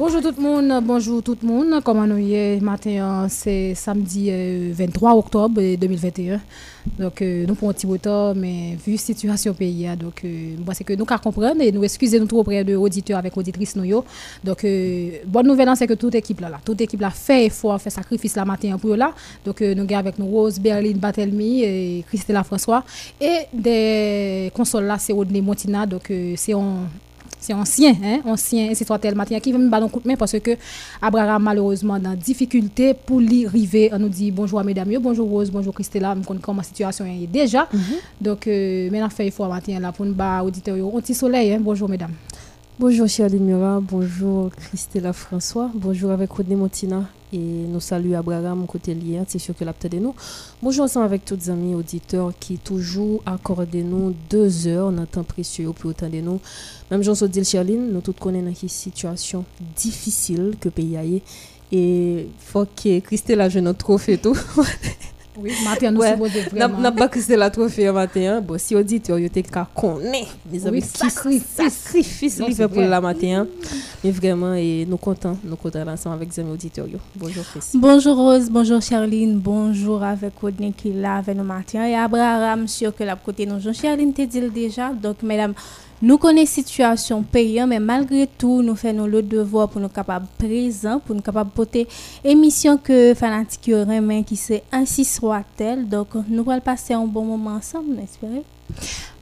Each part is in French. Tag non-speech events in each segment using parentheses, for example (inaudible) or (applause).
Bonjour tout le monde, bonjour tout le monde. Comment nous y matin, c'est samedi 23 euh, octobre 2021. Donc, euh, nous prenons un petit retard, mais vu la situation pays, hein, donc, euh, c'est que nous comprendre et nous excusez nous trop auprès de auditeurs avec auditrices nous. Donc, bonne nouvelle, hein, c'est que toute équipe là, là, toute équipe là fait effort, fait sacrifice la matin pour là. Donc, nous avons avec nous Rose, Berlin, Batelmi et Christella François. Et des consoles là, c'est Rodney Montina. Donc, c'est un c'est ancien, hein, ancien, c'est soit tel matin qui veut me battre un coup de main parce que Abraham malheureusement dans difficulté pour lui arriver, on nous dit bonjour à mesdames, bonjour Rose, bonjour Christella, me connais comment la situation est déjà. Mm -hmm. Donc euh, maintenant fait fois matin là pour nous battre auditeur un petit soleil, hein, bonjour mesdames. Bonjour chère Mura, bonjour Christella François, bonjour avec Rodney Montina et nous saluons Abraham côté lien, c'est sûr que la de nous. Bonjour ensemble avec tous les amis auditeurs qui toujours accordent nous deux heures dans temps précieux pour autant de nous. Même Jean dit Charline, nous tous connaissons une situation difficile que pays a et faut que Christelle a joué notre trophée tout. (laughs) Oui, matin, nous sommes vraiment. N'a pas que c'est la trophée matin. Bon, si auditeur, il était qu'à connaître. Les amis, sacrifice, il fait pour la matin. Mais vraiment, et nous comptons, nous comptons ensemble avec les amis auditeurs. Bonjour, Chris. Bonjour, Rose. Bonjour, Charline. Bonjour avec Rodney qui est là avec nous matin. Et Abraham, sûr que la côté nous, Charline te dit déjà. Donc, mesdames, nous connaissons la situation payante, mais malgré tout, nous faisons le devoir pour nous capables présents, pour nous capables porter émission que fanatique qui c'est ainsi soit-elle. Donc, nous allons passer un bon moment ensemble, j'espère.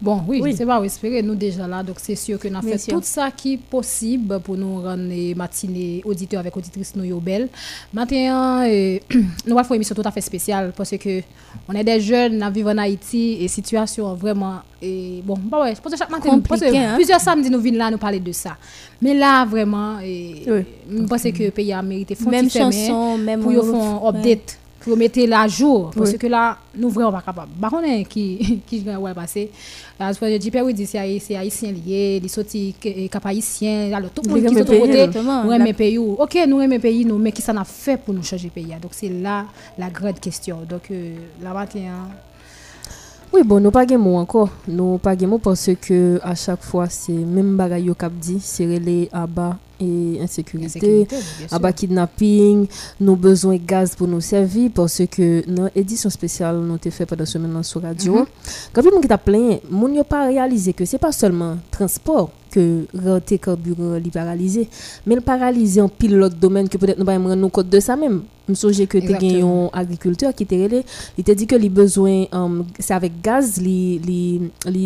Bon, oui, oui. c'est pas espérer nous déjà là. Donc, c'est sûr que nous avons fait tout ça qui est possible pour nous rendre les matinées auditeurs avec auditrices nous belles. Maintenant, euh, (clears throat) nous faire une émission tout à fait spéciale parce que on est des jeunes, nous vivons en Haïti et situation vraiment. Et, bon, bah ouais, je pense que chaque matin, hein? plusieurs samedis nous venons là nous parler de ça. Mais là, vraiment, et, je pense que le pays a mérité. Même chanson, même pour faire un update pour mettre la jour parce que là nous vraiment pas capable. Bah on est qui (laughs) qui va passer parce que je dis oui c'est haïtien lié les sorti cap haïtien alors tout le monde qui sont côté nous aimons pays OK nous aimons pays nous mais qui ça n'a fait pour nous changer pays donc c'est là la grande question. Donc euh, là matin oui, bon, nous pas de mots encore. Nous pas de mots parce que à chaque fois, c'est même bagaille au cap dit, c'est relais à bas et insécurité, à bas kidnapping, nos besoins de gaz pour nous servir parce que dans l'édition spéciale nous avons fait pendant ce moment sur radio. Quand -hmm. Quand qui t'a plein, moun yo pas réalisé que c'est pas seulement transport que le carburant libéralisé. Mais le paralyser en pile l'autre domaine que peut-être nous pas rendre compte de ça même. Me songe que tu as un agriculteur qui t'a il t'a dit que les besoins um, c'est avec gaz li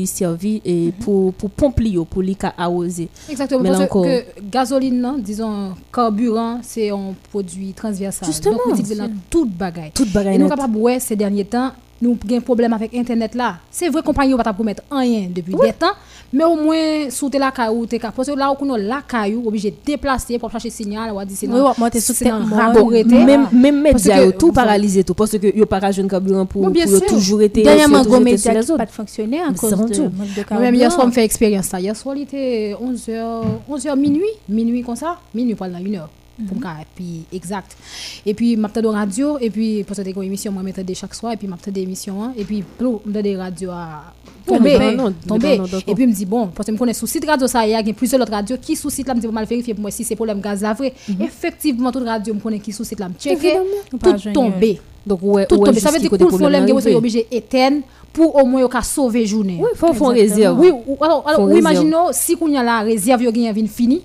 servi et mhm. pour pour pomper pour li arroser exactement parce que gasoline non, disons carburant c'est un produit transversal. Justement. Donc c'est dans toute bagaille. Toute bagaille et nous capable ouais ces derniers temps nous avons un problème avec Internet là. C'est vrai compagnie va pas promettre rien depuis oui. des temps, mais au moins, sous la caillou, tu parce que là, on a la caillou, obligé de déplacer pour chercher signal, ou dire c'est non, c'est Même, même média, tout paralysé, tout, parce que tu yo pas un carburant pour, toujours être. Dernièrement, gros média pas fonctionné à cause de Même hier soir, on fait expérience ça. Hier soir, il était 11h, 11h minuit, minuit comme ça, minuit, pas là, 1h. Mm -hmm. pour puis exact. Et puis m'a de radio et puis pour cette émission moi m'entendais chaque soir et puis m'a des émissions hein. et puis plou m'a des radio à tomber. tomber. et puis me dit bon parce que me connais sous site radio ça il y a plusieurs autres radios qui sous site là me dit mal vérifier pour moi si c'est problème gaz là vrai effectivement toute radio me connais qui sous site là me checker tout tomber donc ouais tout tomber ça veut dire que le problème est oh, obligé éteindre pour au moins sauver journée. Oui faut faire réserve. Oui alors alors imaginons si qu'on y a la réserve il y a une finie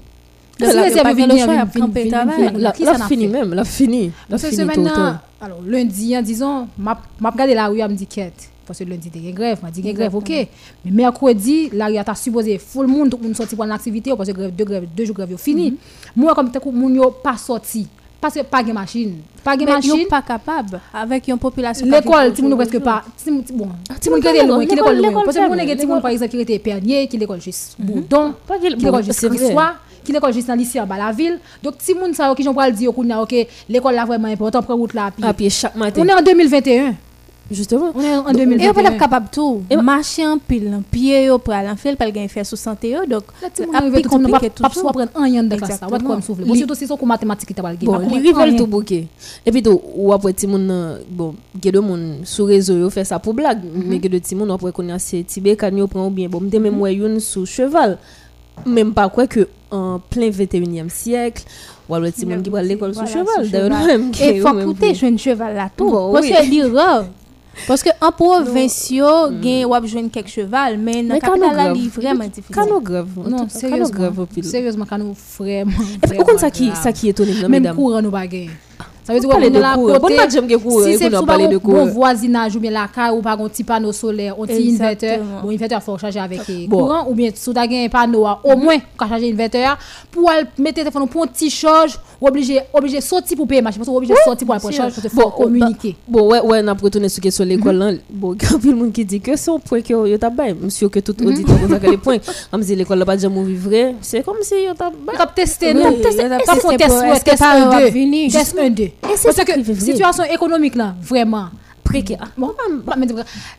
yo gagne fini la fini même, la fini. La fini maintenant, alors lundi, en disant, m'a regardé la rue, elle me dit quête. Parce que lundi, il y a grève, m'a dit grève, ok. Mais mercredi, la rue a supposé, full le monde, tout le monde sorti pour l'activité, parce que grève, deux grèves, deux jours grève, fini. Moi, comme tout le monde pas sorti. Parce que pas de machine. Pas de machine. pas capable avec une population. L'école, tout le monde presque pas. Bon, tout monde qui est loin, qui l'école loin. Parce que mon monde, par exemple, qui était Pernier, qui l'école juste Bourdon, qui l'école juste François qui l'école juste dans lycée en bas la ville donc si moun ça qui j'en le dire OK l'école là vraiment important prendre route là à pied chaque matin on est en 2021 Justement. On est en 2021. Et on pas capable tout. Marcher en pile, pied pour aller en faire, pas gain faire sous santé donc après compliqué tout. Pas soit prendre un yan de classe. Va comme souffler. Bon surtout si Bon, il rival tout bouquet. Et puis tout ou après ti moun bon, que de moun sur réseau yo fait ça pour blague, mais que de ti moun après c'est tibé kan yo prend bien bon, même moi une sous cheval Mèm pa kwe ke an plen 21èm siyèk, walo ti mèm ki wale l'ekol sou cheval. E fòk koute jwen cheval la tou. Pòske li rò. Pòske an provinsyo gen wap jwen kek cheval, men nan kapital la li vreman difisil. Kano grev. Non, seryozman. Seryozman kano vreman. E pou kon sa ki etonim nan mèdam? Mèm kouran ou bagay. Ça veut dire qu'on est là côté. Si c'est souvent bon voisinage ou bien la caille ou pas un petit panneau solaire, un petit inverteur, bon inverteur faut charger avec courant ou bien si tu as un panneau au moins pour charger inverteur pour mettre téléphone pour un petit charge obligé obligé sortir pour payer machin parce obligé sortir pour la charge pour communiquer. Bon ouais ouais on a retourné sur question l'école là. Bon (laughs) quand le monde qui dit que c'est un point que yo t'a bail, monsieur que tout auditeur vous a les points. (laughs) Comme si l'école là pas vrai, c'est comme si yo t'a bail. Non, tester, test test 1 2, test 1 2. Parce que situation économique là, vraiment précaire. Bon,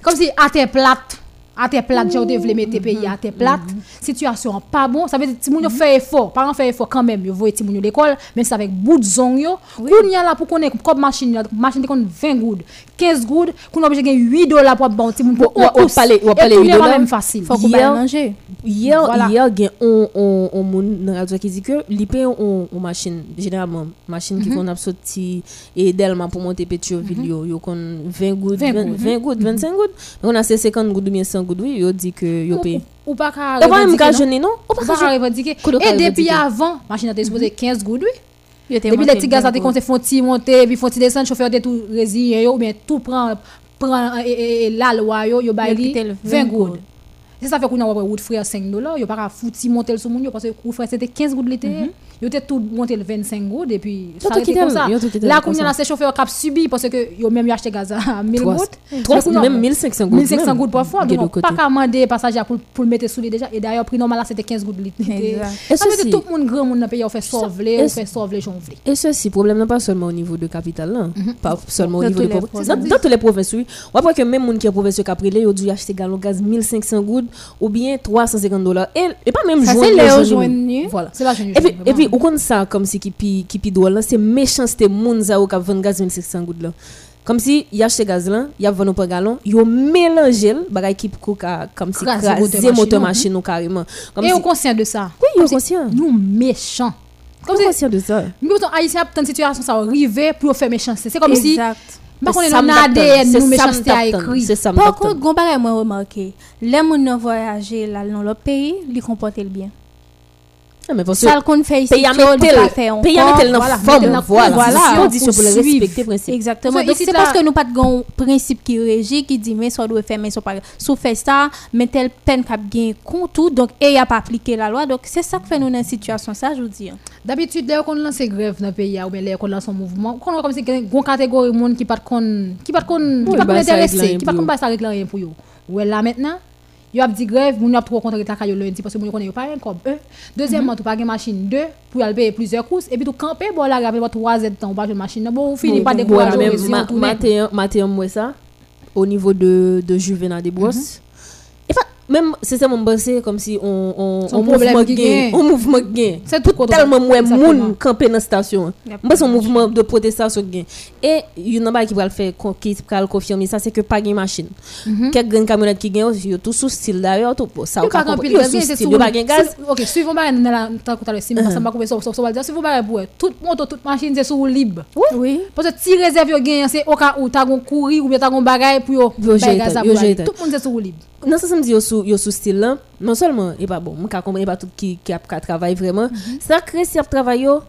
comme si à terre plate à tes plates, j'ai voulu mettre pays à tes plates. Situation pas bon, ça veut dire que si fait effort, parents fait effort quand même, yo voyez ti moun l'école, mais c'est avec bout de. Koun y a là pour connaître comme machine, machine de 20 gouttes, 15 gouttes, qu'on obligé gagner 8 dollars pour bon ti moun pour ou parler ou parler 8 dollars. même facile. Faut qu'on manger. Hier hier gen on on on radio qui dit que li paye on on machine généralement machine qui qu'on a sorti et Delma pour monter Pétionville yo yo kon 20 gouttes 20 gouttes. 25 gouttes. On a 50 gouttes ou bien 100 goud, oui, yo dit que yo paye. Ou pas qu'à revendiquer, non? Ou pas qu'à revendiquer. Et depuis avant, machine a été supposée 15 goud, oui. Depuis les petits font monter, puis font descendre, chauffeur de tout résilient, prend, prend la loi, yo, yo baili 20 goud. C'est ça fait qu'on a route frère 5 dollars, yo pas fouti monter le sous moun parce que route frère c'était 15 goud l'été. Yo était tout monté le 25 goud et puis ça a été comme ça. Là qu'on a ces chauffeurs qui subi parce que yo même acheté gaz à (laughs) 1000 goud. Même 1500 goud. 1500 goud parfois. Donc pas qu'à demander passager pour pour le mettre sous les déjà et d'ailleurs prix normal là c'était 15 goud l'été. Ça veut dire tout le monde grand monde dans pays on fait sauver, on fait sauver. Et ceci problème n'est pas seulement au niveau de capitale là, mhm. pas seulement au niveau de. Dans toutes les provinces oui. On voit que même monde qui est province pris yo dû acheter gallon gaz 1500 goud ou bien 350 dollars. Et, pas même joindre. Voilà. C'est la Et puis, puis, ou comme ça, comme si qui pi, qui pi doit là, c'est méchanceté, moun za ou ka vend gaz 1600 gouttes là. Comme si, y a acheté gaz là, y a vendu par gallon, y a mélangé le bagay qui pou comme si moteur machine ou carrément. Comme et on conscient de ça? Oui, on conscient. Nous méchants. Comme si, conscient de ça. Nous, haïtiens, dans une situation, ça arrive pour faire méchanceté. C'est comme exact. si. Par contre, on a ADN, nous méchanceté à écrit. C'est ça. Par contre, gon bagay moi remarqué, les gens voyager là dans le pays, ils comportent bien. Ah, mais parce ça qu'on fait ici pays pays mettel dans forme voilà. voilà. condition pour le respecter principe. Exactement. Donc c'est parce que nous pas de principe qui régit qui dit mais ça doit faire mais ça pas sous fait ça mais telle peine cap gain tout donc et y a pas appliqué la loi. Donc c'est ça que fait nous dans situation ça je vous dis d'habitude dès qu'on lance grève dans le pays ou bien dès qu'on lance un mouvement qu'on comme si une catégorie monde qui pas con qui pas con qui pas intéressé qui pas con pas ça régler rien pour eux. Ouais là maintenant Yo ap di grève, moun ap trop contre ta kayo lundi parce que moun connaît pas un comme eux. Deuxièmement, tu pas une machine 2 pour aller payer plusieurs courses et puis tu camper bon là grave 3 Z temps pas une machine. Bon, fini pas décourager matin matin moi ça au niveau de de Juvenal des Brosses. Même c'est ça mon bossé comme si on on on mouvement gain, on mouvement gain. C'est tout tellement moins moun camper dans station. Moi c'est un mouvement de protestation gain. Et il y a qui va le faire qui va le confirmer ça c'est que pas gain machine. Mhm. Quelques grandes camionnettes qui gain yo tout sous style d'ailleurs tout ça pas gain style pas gain gaz. OK, suivons pas dans la tant que tu si ça m'a couper ça ça va dire suivons pas pour toute moto toute machine c'est sous libre. Oui. Parce que si réserve yo gain c'est au cas où tu as courir ou bien tu as bagage pour yo. Tout le monde c'est sous libre. Non, ça, ça me dit yo sous, yo sous style là. Non seulement, et pas bon, je comprends pas tout qui, qui a, qui a travaillé vraiment. Ça crée si travail yo,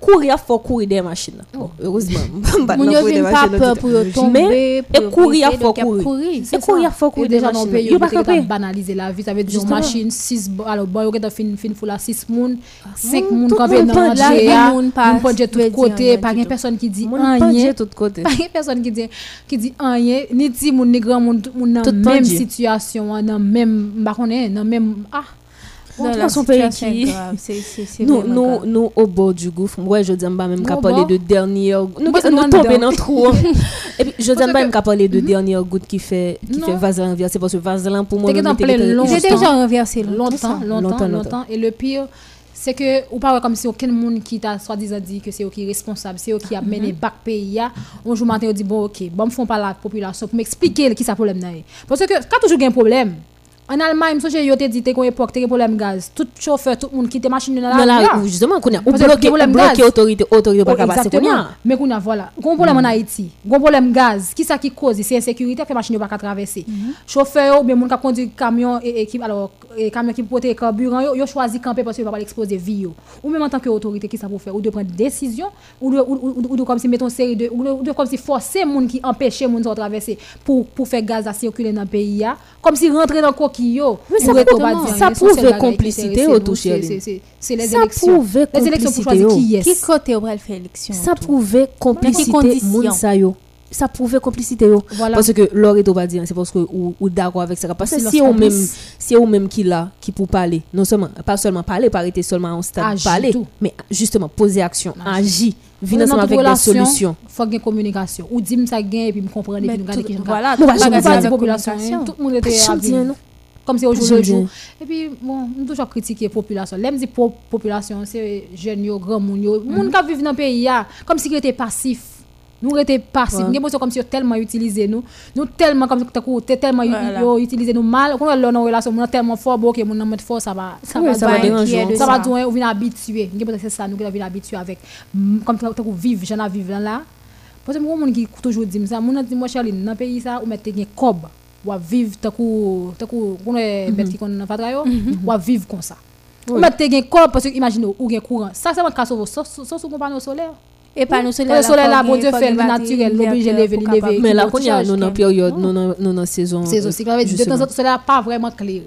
courir, il faut courir des machines. Bon, heureusement, (laughs) Mon yo vient pas peur pour tomber. Et courir, il faut courir. Et courir, il faut courir. Déjà, pays, banaliser la vie. Ça veut dire machine, 6, alors, bon, fin, fin, fou la 6 moun, 5 moun, campé dans la moun pas de tout côté, pas une personne qui dit rien. tout côté. Pas une personne qui dit, qui dit rien, ni ti moun, ni grand moun, moun dans même situation dans même bah on est dans même ah pays qui nous nous nous au bord du gouffre. Moi je dis pas même qu'à parler de dernière nous nous tomber dans trou et puis je dis pas même qu'à parler de dernière goutte qui fait qui fait vaseline. Renversé parce que vaseline pour moi j'ai déjà renversé longtemps longtemps longtemps et le pire c'est que ou pas comme si aucun monde qui t'a soi-disant dit que c'est eux qui est responsable c'est eux qui a mené bac pays on joue matin on dit bon OK bon me font pas la population pour m'expliquer qui ça problème parce que quand toujours un problème En Allemagne, je yo te dit qu'on époque te problème gaz. Tout chauffeur, tout le monde qui te machine dans la rue. justement qu'on a bloqué bloqué autorité autorité pas passer qu'on Mais qu'on a voilà, gon problème en mm. Haïti, problème gaz, qui ça qui cause? C'est insécurité fait machine pas traverser. Mm-hmm. Chauffeur ou bien moun qui conduit camion et qui alors camion qui porte carburant yo, choisi camper parce que va pas exposer vie. Ou même en tant que autorité qui ça pour faire? Ou de prendre décision ou de ou de comme si mettons série de ou de comme si forcer moun qui empêcher moun de traverser pour pour faire gaz à circuler dans le pays comme si rentrer dans ça prouve complicité au toucher c'est les élections. les élections pour choisir qui est qui côté on faire élection ça prouve complicité moun sa yo. Ça prouve complicité yo. Voilà. parce que l'or est pas dire c'est parce que ou, ou d'accord avec ça. Parce que si on même si on même qui là qui pour parler non seulement pas seulement parler pas arrêter seulement en stade parler mais justement poser action agir. venir ensemble avec des solutions. faut une communication. Ou dire ça gain et puis me comprendre et puis voilà tout le population tout le monde était comme c'est aujourd'hui. et puis bon nous toujours critiquer population. L'aime dit population c'est jeunes grand monde yo. Monde qui vivent dans le pays comme si était passif. Nous étions passifs. Nous sommes comme si tellement utilisé nous. Nous tellement comme si tellement utilisé nous mal. Quand on a une relation nous tellement fort bon que nous mettre fort ça va ça va ça va déranger ça va doit on vient habitué c'est ça nous vient habitué avec. Comme tu vivre j'en vivre là. Parce que moi qui toujours dit ça mon dit moi Charline dans pays ça ou mettre un cob ou vivre takou takou on est bête qui qu'on pas travailler ou vivre comme ça. Ou mettre un cob parce que imagine ou ça c'est un sauver sauf sauf sur panneau solaire et pas nous soleil. Le soleil là, bon Dieu fait naturel, l'oblige de lever, lever. Mais là, quand il y a nous période, nous dans saison. Saison, c'est quand même de temps en temps, soleil pas vraiment clair.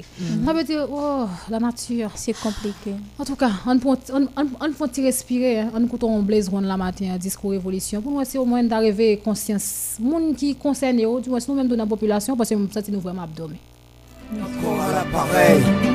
Ça veut dire, oh, la nature. C'est compliqué. En tout cas, on peut on peut respirer, on écoute on la matin, discours révolution. Pour nous, c'est au moins d'arriver conscience. Monde qui concerne, du moins, nous même dans la population, parce que ça, c'est nous vraiment abdomen. Encore à l'appareil. Discours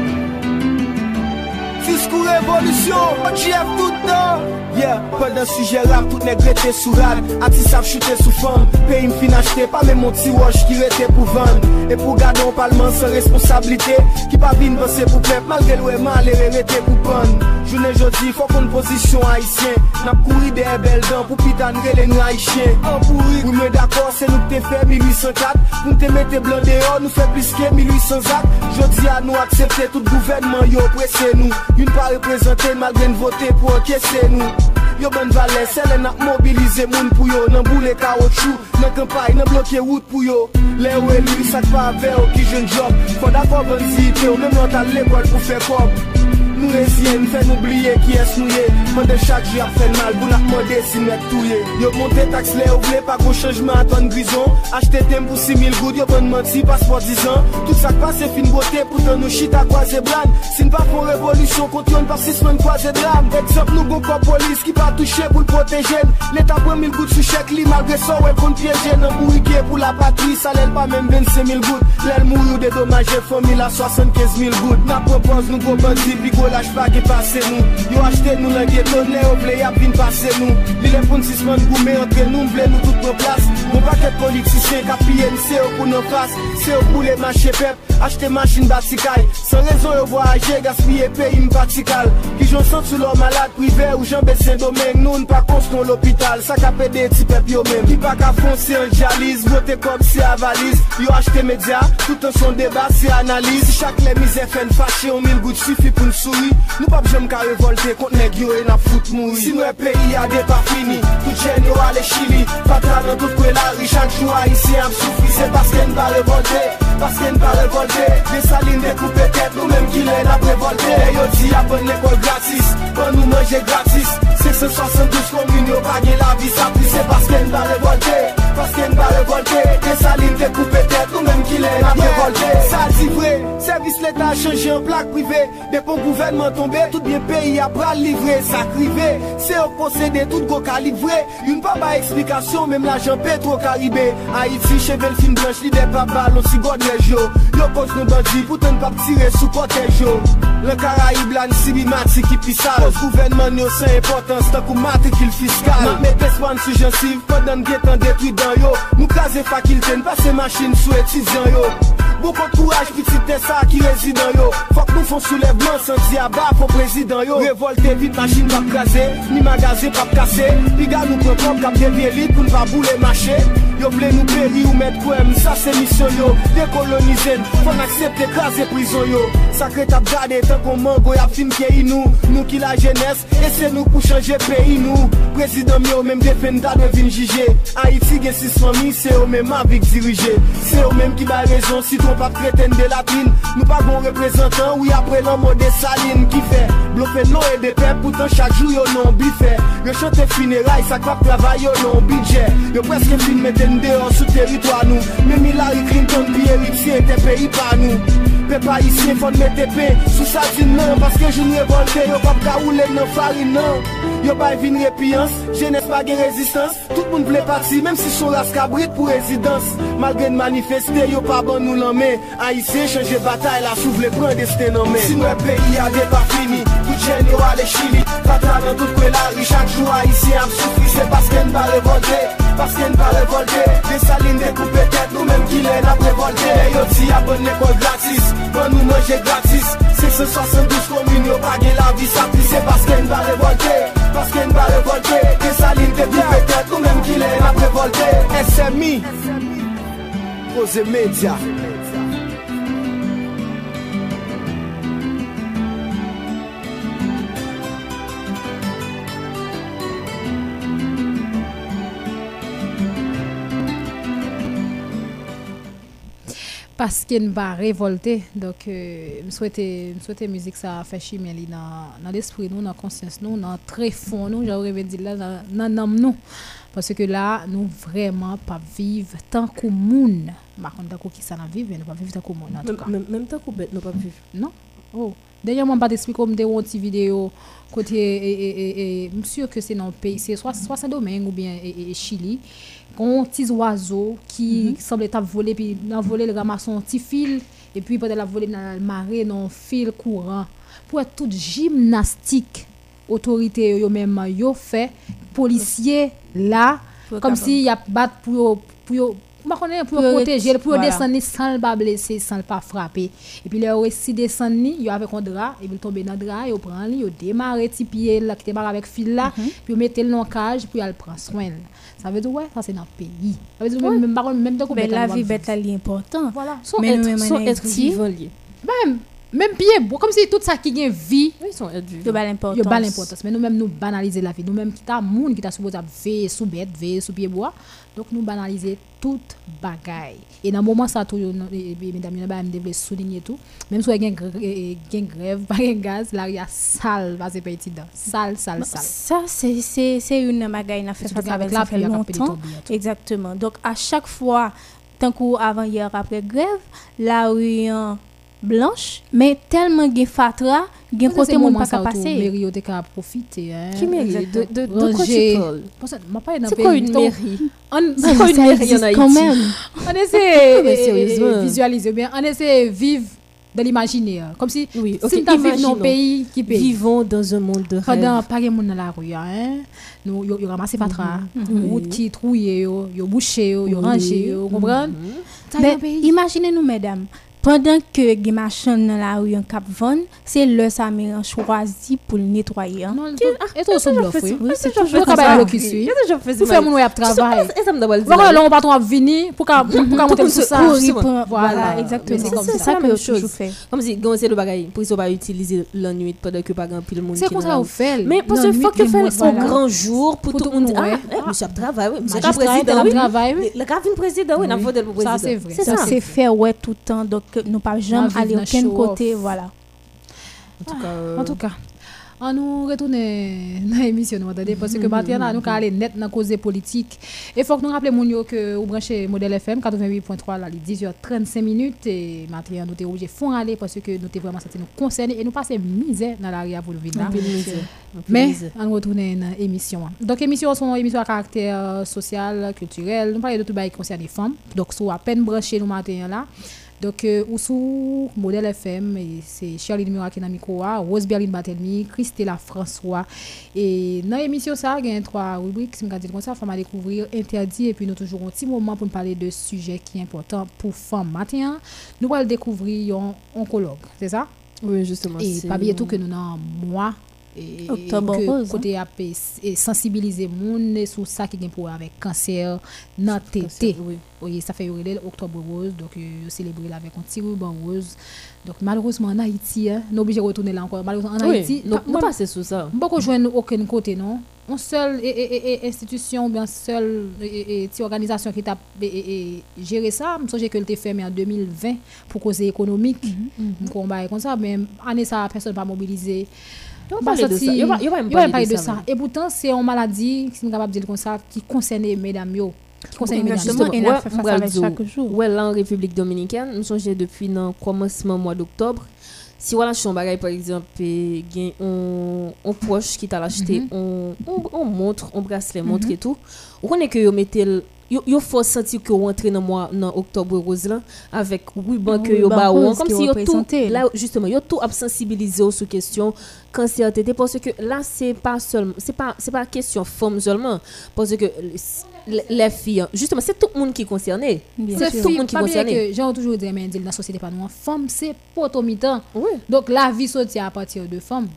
Fiskou revolusyon, OGF toutan. Yeah, pal dan suje rap, tout ne grete sou rad Ati sap chute sou fam Pe im fin achete, pa men mon ti waj ki rete pou vande Et pour garder un parlement sans responsabilité. Qui pas bien penser pour peuple, malgré le mal et arrêter pour prendre. Journée jeudi, faut qu'on position haïtien. N'a couru des belles dents pour pitangrer les nous haïtiens. En pourri, oui, mais d'accord, c'est nous qui t'es fait 1804. Pour te mettre blanc dehors, nous fait plus que 1800 actes. Jeudi à nous accepter tout gouvernement, yo, pressez nous. Une pas représenter malgré voter pour encaisser nous. Yo ban valè, selè nak mobilize moun pou yo. Nan boule kaotchou, nan kampay, nan blokye wout pou yo. Lè ou elwi sak pa avè ou ki jen job. Fanda kob an zi ite ou, mèm nan tal lè brad pou fè kob nou lesye, m fè nou blye ki es nou ye. Mwen de chak jy ap fèl mal, bou nak mwode si m ek touye Yo monte taks le ou vle, pa gwo chanjman aton grison Achte tem pou 6000 goud, yo bon manti paspor 10 an Tout sak pa se fin bote, pou ton nou chita kwa ze blan. Sin pa fon revolusyon, kontyon par 6 men kwa ze dram Eksep nou gon kon polis, ki pa touche pou l'protejen. L'eta pwen 1000 goud sou chek li, malgre so wè e kon piejen An mou ike pou la patri, sa lèl pa men 25000 goud. Lèl mou yo dedomaje, fomil a 75000 goud. Na propos nou go bandi, bigo la jpa ge pase nou Yo achete nou nan geto, ne yo ple yap vin pase nou Li le pon sisman goume entre nou, mble nou tout pou plas Mwen paket politisyen ka piye ni se yo pou nou fras Se yo pou le manche pep, achete manchin batikay San rezon yo voyaje, gaspye peyi mbatikal Ki jon son sou lor malade prive ou jan besen domen Nou npa konston l'opital, sa ka pede ti pep yo men Ki pa ka fonse an jaliz, vote kom se avaliz Yo achete media, tout an son deba se analiz Chak le mize fen fache, on mil gout sufi pou nsou mouri Nou pa jem ka revolte kont neg yo e na fout moui. Si nou e peyi a de pa fini Tout jen yo ale chili. Patra nan tout kwe la ri Chak jou a isi am soufri Se paske n pa revolte Paske n pa revolte. De salin de koupe tet Nou menm ki le nap revolte. Yo di a bon ekol gratis Bon nou manje gratis. 672 komin yo bagye la vi sa pri Se paske n pa revolte Paske n pa revolte De salin de koupe tet Nou menm ki le na prevolte Sa di vre Servis l'Etat chanje an plak prive De pon gouvernement tombé, tout bien pays à bras livré, ça crivé. C'est au possédé, tout go calibré. Une pas explication, même l'argent pétro caribé. Haïti, chevel fin blanche, l'idée pas ballon, si god les jours. Yo cause nos bandits, pour ne pas tirer sous protège Le Caraïbe, là, si mati qui pissale. Le gouvernement, yo, c'est important, c'est un matricule fiscal. Ma mettez soin sur gencive, pendant guettant détruit dans yo. Nous casez faculté, passer machine sous étudiant yo. Beaucoup de courage, petit ça qui réside dans yo. Faut que nous font soulèvement, sans dire bas pour président yo Révolté vite machine pas craser Ni magasin pas casser Piga nous propre cap de pour ne pas bouler marché Yo vle nou peri ou met kwem, sa se misyon yo Dekolonizen, fon aksepte kaze prizon yo. Sakre tap gade tan kon mango yap fin ke inou Nou. Ki la jenes, ese nou pou chanje peyi nou. Prezidom yo menm defenda devin jije. Haiti gen 6 fami, se yo menm avik dirije. Se yo menm ki ba rezon, si ton pap kreten de latin. Nou pa bon reprezentan, ou apre lan mode saline. Ki fe, blofe nou e de pep, poutan chak jou yo non bife. Yo chante fineray, sak pap travay yo non bidje Yo preske fin meten ven de an sou teritwa nou. Men Milari Clinton li eritye te peyi pa nou. Pe pa isye fon me tepe sou sa zin nan Paske joun revolte yo pap ka oule nan farin nan. Yo bay vin repiyans, jenès pa gen rezistans. Tout moun ple pati, menm si son las kabrit pou rezidans. Malgren manifeste, yo pa ban nou lanme A isye chanje batay la sou vle pren desten anmen Si mwen peyi a de pa fini, tout jen yo ale chili Patra nan tout kwe la ri, chak jou a isye am soufri Se paske n ba revolte. paske n pa revolte Desaline dekoupe tet nou menm ki lè la prevolte Yo ti abone kon gratis, kon nou manje gratis. 672 komin yo page la vi sa pli Se paske n pa revolte, paske n pa revolte Desaline dekoupe tet nou menm ki lè la prevolte SMI, Ose Media. Parce qu'elle va révolter. Donc euh, je souhaite je souhaite musique ça fait chimer dans dans l'esprit nous dans conscience nous dans très fond nous j'aurais dire là dans dans nous. Parce que là nous vraiment pas vivre tant que monde. Par contre tant qui ça n'a vivre nous pas vivre tant que monde en tout cas. même, tant que bête nous pas vivre. Non. Oh. Dernièrement, pas d'expliquer comme des petites vidéos côté et, et, sûr que c'est dans le pays, c'est soit, soit Saint-Domingue ou bien et, Chili, un petit oiseau qui mm-hmm. semble être volé, puis dans volé, le ramasse un petit fil, et puis peut-être la volé dans le marais, dans un fil courant. Pour être toute gymnastique, autorité, yo même, yo fait, policier là, comme si y a battu pour, pour pour protéger, pour descendre sans pas blesser, sans pas frapper. Et puis, là, aussi descendre, il y avec un drap, et puis tomber dans le drap, il prend, il démarre petit pied là, qui était avec fil là, mhm. puis mettre le cage, puis il prend soin. Ça veut dire, ouais, ça c'est dans le pays. Ça veut dire, même, même, même Mais la vie bête là, est important. Voilà. Son être, son être vivant lié. Même, même pied comme si tout ça qui a vie ils sont de bas l'importance de l'importance mais nous même nous banaliser la vie. Nous même qui t'a monde qui t'a supposé veiller sous bête veiller sous pied bois donc nous banaliser toute bagaille. Et dans le moment ça tout mesdames et messieurs devait souligner tout. Même si il y a une grève (laughs) pas un gaz là il y a sale parce que petit dedans sale sale sale. ça c'est c'est c'est une bagaille n'a fait ça avec la fait longtemps. exactement. Donc à chaque fois tant qu'avant hier après grève là où blanche mais tellement gen fatra gen côté monde pas capable passer. mairie yo te ka hein. Qui mairie de de de quoi tu parles? M'a pas dans c'est quoi une mairie? C'est quoi une mairie en Haïti? quand même. On essaie (laughs) visualiser bien on essaie vivre dans l'imaginaire. Comme si oui, okay, si tu vivre dans un pays qui paye vivons dans un monde de rêve. pendant pas de monde dans la rue hein. Nous yo ramasser fatra route qui trouillé yo yo bouché yo rangé yo comprendre? Imaginez nous mesdames pendant que machines dans la rue en cap vendre c'est le Samiran choisi pour le nettoyer non et tout sur bluff oui c'est toujours comme ça qui suit. pour faire mon web travail. et ça me doit dire voilà on patron venir pour pour monter tout ça. voilà. Exactement. C'est ça. que je fais. Comme si gon c'est le bagage pour ils pas utiliser la nuit pendant que pas grand pile monde c'est comme ça on fait. Mais parce que faut que faire un grand jour pour tout le monde. ah oui. Travail le gars président oui n'a pas de président ça c'est vrai. Ça c'est faire ouais tout le temps. Donc que nous pas jamais aller aucun côté voilà. En tout cas euh, en tout cas. on nous retourne dans l'émission nous parce que maintenant nous aller net dans cause politique et faut que nous rappelions mon que vous branchez modèle FM 88.3 là 10h35 minutes et maintenant nous t'es font aller parce que nous t'es vraiment senti nous concernés et nous passer misère dans l'arrière pour le vide mais on retourne dans l'émission. Donc émission sont émission à caractère euh, social culturel nous parlons de tout les femmes. Donc soit à peine branché nous matin là donc, euh, modèle FM, c'est Charlie Mura qui est dans Rose Berlin Batelmi, Christella François. Et dans l'émission, ça, il y a trois rubriques, si je comme ça, femmes à découvrir, interdit, et puis nous toujours un petit moment pour parler de sujets qui sont importants pour femmes. Maintenant, nous allons découvrir un oncologue, c'est ça? Oui, justement. Et pas bien tout que nous avons mois Octobre rose. Côté à sensibiliser monde sur ça qui est pour avec cancer, dans tété. Oui, ça fait octobre rose, donc euh, célébrer avec un petit ruban rose. Donc malheureusement en Haïti, hein, nous obligés de retourner là encore. Malheureusement en Haïti, nous pas passer sur ça. Beaucoup joindre aucun côté non. Une seule institution, bien seule organisation qui t'a géré ça, je sais que était fermée en 2020 pour cause économique. Mm -hmm. comme ça, mais année ça personne pas mobilisé. Il va parler de ça. Il va parler de ça. Et pourtant, c'est une maladie, si nous capable de dire comme ça, qui concerne mesdames yo. Qui concerne mesdames. Justement, et a fait face avec chaque jour. Ouais, là en République dominicaine, nous sommes depuis le commencement mois d'octobre. Si voilà, je suis par exemple, on, on proche qui t'a acheté, on, on, montre, on bracelet, montre et tout. On connaît que vous mettez il faut sentir que entrez dans mois dans octobre rose là avec ruban que yo ba comme si yo tout là justement yo tout sensibiliser sur question cancer tété parce que là c'est pas seulement c'est pas c'est pas question femme seulement. Parce que les filles justement c'est tout le monde qui est concerné. C'est tout le monde qui est concerné. j'ai toujours dit mais dans la société pas nous femme c'est potomitan oui. donc la vie sortie à partir de femme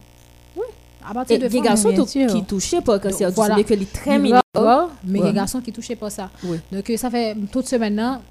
oui à partir de femmes garçons qui touchent par cancer du voilà. que les très mignon mais les garçons qui touchent pas ça donc ça fait toute semaine là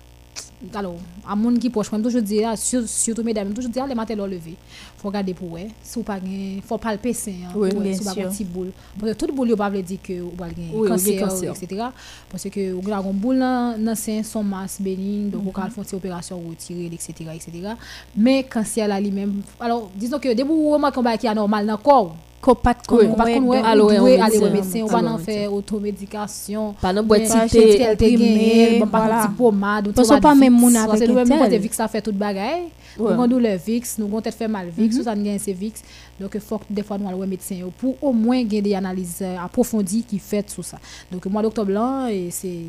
alors, à mon qui proche, même toujours dire, surtout mesdames, toujours dire, les matins leur lever. Faut regarder pour eux. Si vous pas faut palper oui, bien sûr. pas petit boule. Parce que toute boule, vous pas dire que vous avez cancer, cancer, etc. Parce que vous avez une boule dans sein, son masse bénigne, donc vous pouvez faire une opération retirer, etc., etc. Mais cancer là lui-même, alors, disons que dès que vous remarquez qu'il est anormal dans le corps, qu'on pas de contre ouais aller aller médecin on va en faire automédication. Pas non boîte cité bon pas petit pommade parce pas même mon avec c'est même vix ça fait toute bagaille nous avons douleur vix nous avons peut-être fait mal vix ça gagne c'est vix donc il faut des fois nous aller médecin pour au moins gagner des analyses approfondies qui fait sur ça. Donc mois d'octobre là et c'est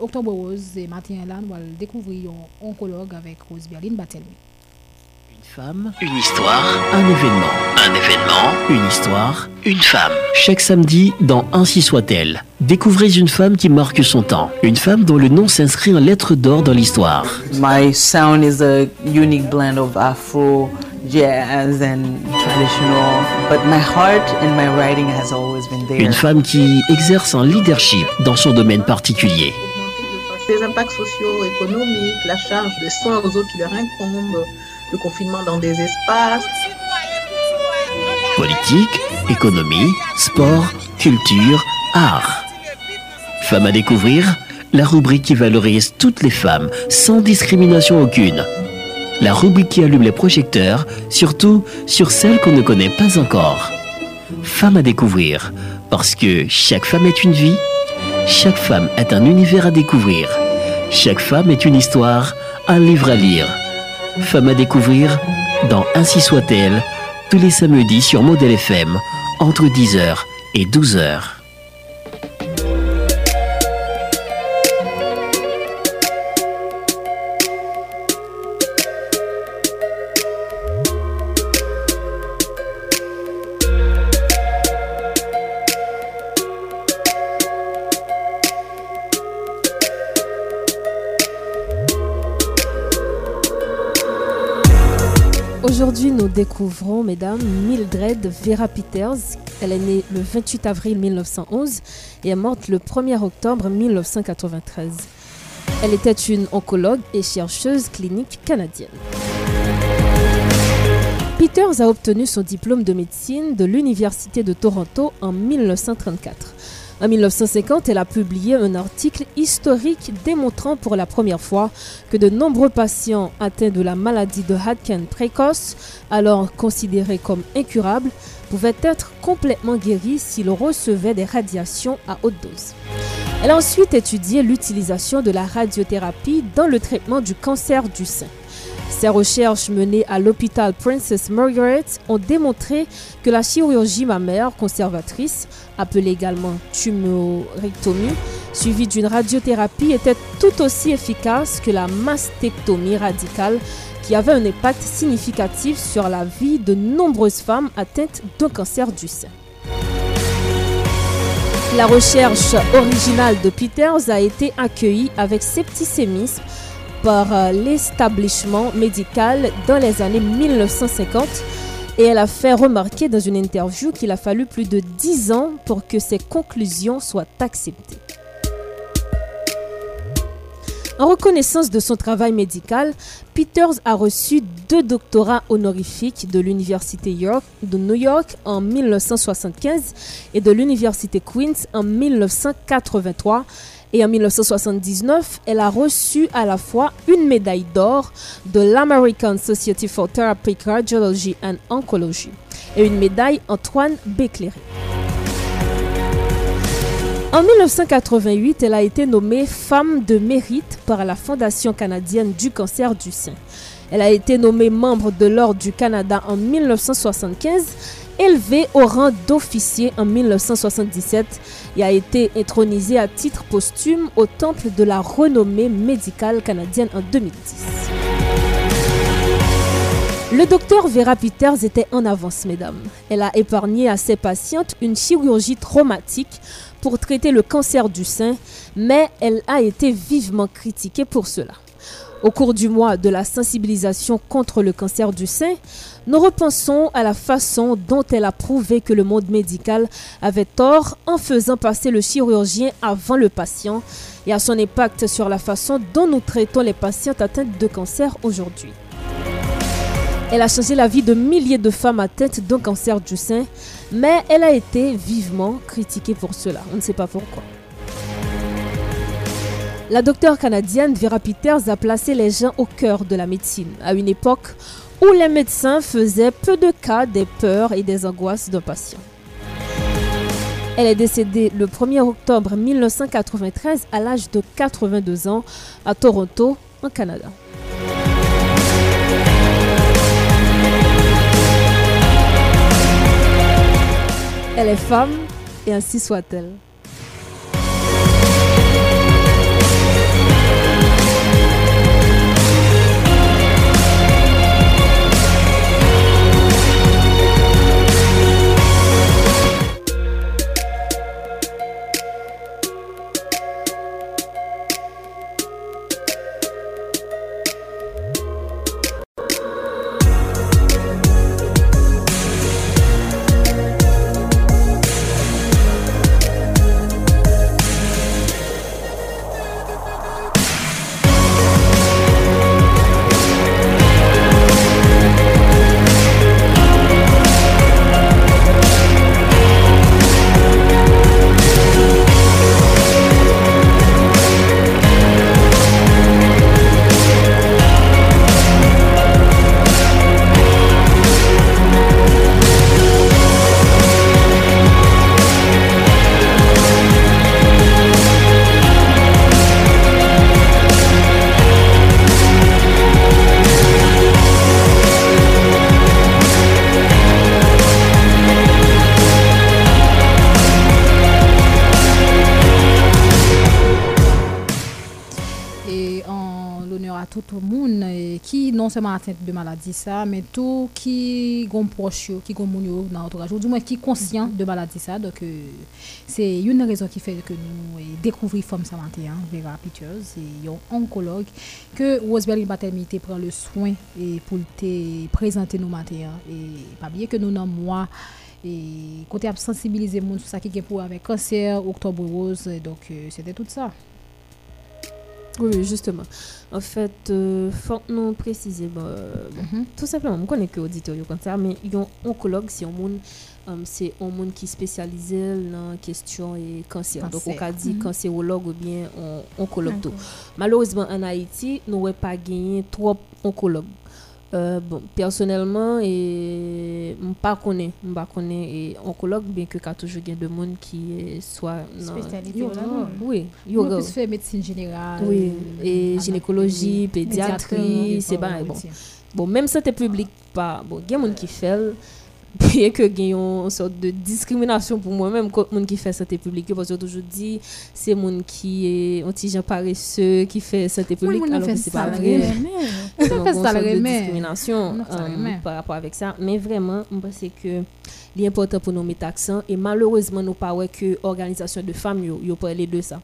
octobre rose et matin là nous allons découvrir un oncologue avec Rose Berlin Batelmi femme, une histoire, un événement. Un événement, une histoire, une femme. Chaque samedi, dans Ainsi soit-elle, découvrez une femme qui marque son temps. Une femme dont le nom s'inscrit en lettres d'or dans l'histoire. My sound is a unique blend of Afro, jazz and traditional, but my heart and my writing has always been there. Une femme qui exerce un leadership dans son domaine particulier. Les impacts sociaux, économiques, la charge de soins aux autres qui leur incombent, le confinement dans des espaces. Politique, économie, sport, culture, art. Femmes à découvrir, la rubrique qui valorise toutes les femmes sans discrimination aucune. La rubrique qui allume les projecteurs, surtout sur celles qu'on ne connaît pas encore. Femmes à découvrir, parce que chaque femme est une vie, chaque femme est un univers à découvrir, chaque femme est une histoire, un livre à lire. Femme à découvrir dans Ainsi soit-elle, tous les samedis sur Modèle FM, entre 10h et 12h. Découvrons, mesdames, Mildred Vera Peters. Elle est née le 28 avril 1911 et est morte le 1er octobre 1993. Elle était une oncologue et chercheuse clinique canadienne. Peters a obtenu son diplôme de médecine de l'Université de Toronto en 1934. En 1950, elle a publié un article historique démontrant pour la première fois que de nombreux patients atteints de la maladie de Hodgkin précoce, alors considérée comme incurable, pouvaient être complètement guéris s'ils recevaient des radiations à haute dose. Elle a ensuite étudié l'utilisation de la radiothérapie dans le traitement du cancer du sein. Ces recherches menées à l'hôpital Princess Margaret ont démontré que la chirurgie mammaire conservatrice, appelée également tumorectomie, suivie d'une radiothérapie, était tout aussi efficace que la mastectomie radicale qui avait un impact significatif sur la vie de nombreuses femmes atteintes d'un cancer du sein. La recherche originale de Peters a été accueillie avec scepticisme par euh, l'établissement médical dans les années 1950 Et elle a fait remarquer dans une interview qu'il a fallu plus de 10 ans pour que ses conclusions soient acceptées. En reconnaissance de son travail médical, Peters a reçu deux doctorats honorifiques de l'Université York, de New York en 1975 et de l'Université Queen's en 1983. Et en 1979, elle a reçu à la fois une médaille d'or de l'American Society for Therapeutic Cardiology and Oncology et une médaille Antoine Béclairé. En 1988, elle a été nommée femme de mérite par la Fondation canadienne du cancer du sein. Elle a été nommée membre de l'Ordre du Canada en 1975, élevée au rang d'officier en 1977 et a été intronisée à titre posthume au Temple de la renommée médicale canadienne en 2010. Le docteur Vera Peters était en avance, mesdames. Elle a épargné à ses patientes une chirurgie traumatique pour traiter le cancer du sein, mais elle a été vivement critiquée pour cela. Au cours du mois de la sensibilisation contre le cancer du sein, nous repensons à la façon dont elle a prouvé que le monde médical avait tort en faisant passer le chirurgien avant le patient et à son impact sur la façon dont nous traitons les patientes atteintes de cancer aujourd'hui. Elle a changé la vie de milliers de femmes atteintes d'un cancer du sein, mais elle a été vivement critiquée pour cela. On ne sait pas pourquoi. La docteure canadienne Vera Peters a placé les gens au cœur de la médecine, à une époque où les médecins faisaient peu de cas des peurs et des angoisses d'un patient. Elle est décédée le 1er octobre 1993 à l'âge de 82 ans à Toronto, en Canada. Elle est femme et ainsi soit-elle. seman atteinte de maladi sa, men tou ki gon proche yo, ki gon moun yo nan otoraj, ou di mwen ki konsyant mm -hmm. de maladi sa, dok euh, eh, se yon rezon ki fe ke nou eh, dekouvri fom sa mante, hein, Vera Pictures, yon onkolog, ke Roseberry Batelmi te pren le soin eh, pou te prezante nou mante, e pa bie ke nou nan mwa, e kote ap sensibilize moun sou sa ki gen pou avek kanser, oktobrose, dok se euh, de tout sa. Oui, justement. En fait, il faut nous préciser, mhm. tout simplement, on connaît que auditeur comme ça, mais un oncologue, c'est un monde um, c'est un monde qui spécialise dans la question et cancer. Donc, on a dit mm cancérologue ou bien oncologue. Malheureusement, en Haïti, nous n'avons pas gagné trop oncologues. Euh, bon, personnellement, et je pas connais, pas connais oncologue bien que a toujours de monde qui soit spécialité oui, yoga. plus fait médecine générale. Oui, et gynécologie, pédiatrie, c'est bon. Bon, même santé publique pas bon, il y a monde qui fait bien que gagnons une sorte de discrimination pour moi-même contre monde qui fait santé publique. Parce que toujours dit c'est monde qui est anti paresseux qui fait santé publique alors que c'est pas vrai. c'est une sorte de discrimination euh, par rapport avec ça. Mais vraiment je pense que l'important pour nous mettre accent. Et malheureusement nous pas que organisation de femmes yo, yo parler de ça.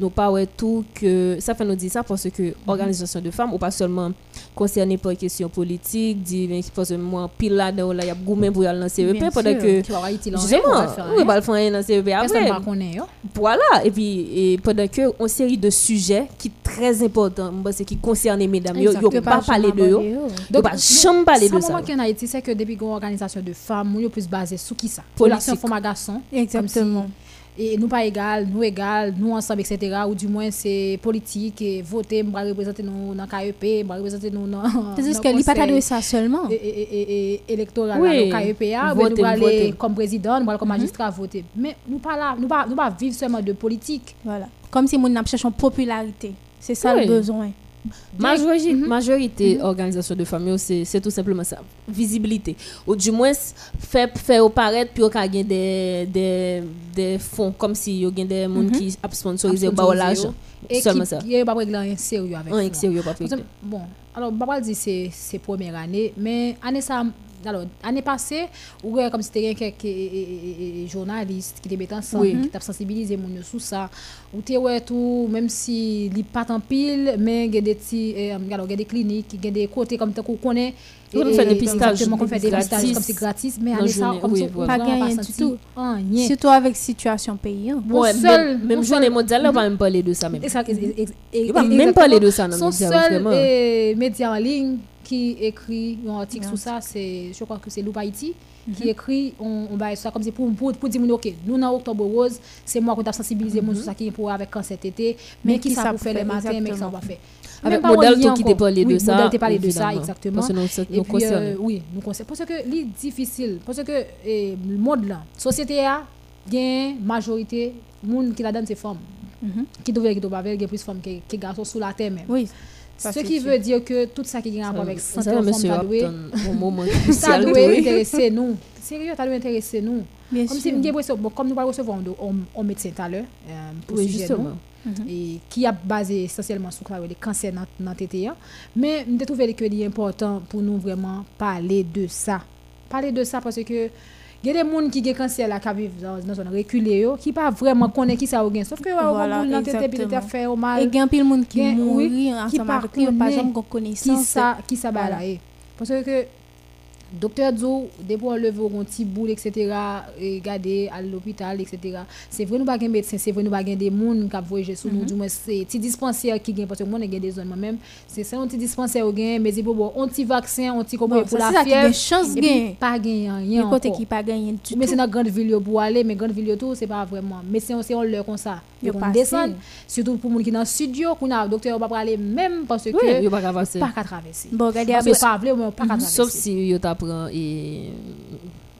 Nous pas tout que ça fait nous dire ça parce que organisation de femmes ou pas seulement concerné par question politique dit parce que moi pile là dedans là y a gourmet pour aller dans CEP pendant que justement oui va le faire dans CEP après. Voilà et puis que une série de sujets qui très importants c'est qui concerne mesdames yo pas parler de yo donc pas jamais parler de ça moment en Haïti c'est que depuis une organisation de femmes yo plus basé sur qui ça? Relation femme garçon exactement et nous pas égal, nous égal, nous ensemble, etc. Ou du moins c'est politique, et voter, je vais représenter nous dans KEP, je vais représenter nous dans. (laughs) C'est juste que pas de ça seulement. Et, et, et, électoral, oui. KEP, nous allons aller comme président, nous comme magistrat voter. Mais nous pas là, nous pas, nous pas vivre seulement de politique. Voilà. Comme si nous cherchons popularité. C'est ça le besoin. Majorité, mm -hmm. majorité mm -hmm. organisation de famille, c'est tout simplement ça. Visibilité. Ou du moins, faire, faire paraître, puis il y a des, des, des fonds, comme si il y a des gens mm -hmm. qui sponsorisent ou l'argent. Seulement ça. Il n'y a pas de sérieux avec ça. Bon, alors, je vais dire c'est c'est première année, mais année ça alors année passée ou comme c'était quelques journalistes qui étaient ensemble oui. qui t'a sensibilisé mon sur ça ou tu ouais tout même si li pas en pile mais il y a des petits alors des cliniques il y a des côtés comme tu connais on fait des pistages on fait des pistages comme c'est gratis mais année ça comme oui, pas gagné du tout. surtout avec situation pays seul même journée mondiale on va même parler de ça même. On va même parler de ça son seul média en ligne qui écrit un article sur ça, c'est, je crois que c'est Loup Haïti, qui mhm. écrit, on, on va ça comme c'est pour, pour, pour dire, ok, nous dans Octobre Rose, c'est moi qui ai sensibilisé mm sur ça qui est pour avec cancer cet été, mais, qui, ça pour faire les matins, mais qui ça va faire? Avec modèle qui t'a parlé de ça. Modèle t'a parlé de ça, exactement. Parce que nous, nous, puis, euh, oui, nous concernons. Parce que c'est difficile, parce que eh, le monde là, société a, gain majorité, monde qui la donne c'est femmes. Mhm. Qui doivent qui y a plus femmes que garçons sous la terre même. Oui. Ce qui veut dire que tout ça qui a avec santé en forme, ça (laughs) doit intéresser nous. Sérieux, ça doit intéresser nous. Comme si nous comme nous recevoir un médecin tout à l'heure euh, pour sujet mhm. et qui a basé essentiellement sur les cancers dans TTA. Mais nous trouvé que c'est important pour nous vraiment parler de ça. Parler de ça parce que il y a des gens qui ont cancer là qui vivent dans une zone reculée qui pas vraiment connaît qui ça sauf que voilà, dans tête peut fait mal. Et il y a plein de monde qui mourir ensemble pas jamais connaissance qui ça qui ça parce que Docteur Dzo, on levé un petit boule, etc., et garder à l'hôpital, etc. C'est vrai, nous pas de médecin, c'est vrai, nous pas des gens qui voyagent sur nous, du moins, c'est petit dispensaire qui gagne, parce que moi, j'ai des zones moi-même, c'est ça, un petit dispensaire qui gagne, mais c'est pour un petit vaccin, un petit comment pour la fièvre. C'est chance gagne. Pas gagne rien. côté qui pas gagne du tout. Mais c'est dans grande ville pour aller, mais grande ville tout, c'est pas vraiment. Mais c'est on leur comme ça. Ils surtout pour les qui dans le studio, qu'on a docteur va pas aller même parce que. Oui, il pas traverser. Pas traverser. Bon, regardez, pas pas traverser. Sauf si prend et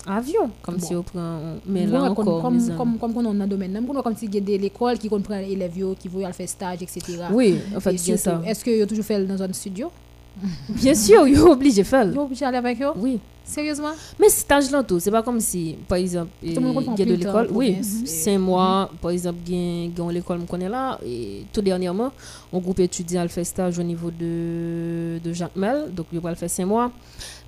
avion comme si on prend mais là encore comme comme comme on dans domaine même comme si il y a l'école qui comprend élèves qui vont faire stage etc. oui en fait c'est ça. est-ce que vous toujours fait dans un studio? (laughs) Bien sûr vous obligé faire. Vous obligé aller avec eux oui. Sérieusement? Mais stage là tout, c'est pas comme si par exemple il y a de l'école, oui, cinq mois par exemple il y a l'école me connaît là et tout dernièrement un groupe étudiant a fait stage au niveau de de Jacques Mel, donc il va le faire cinq mois.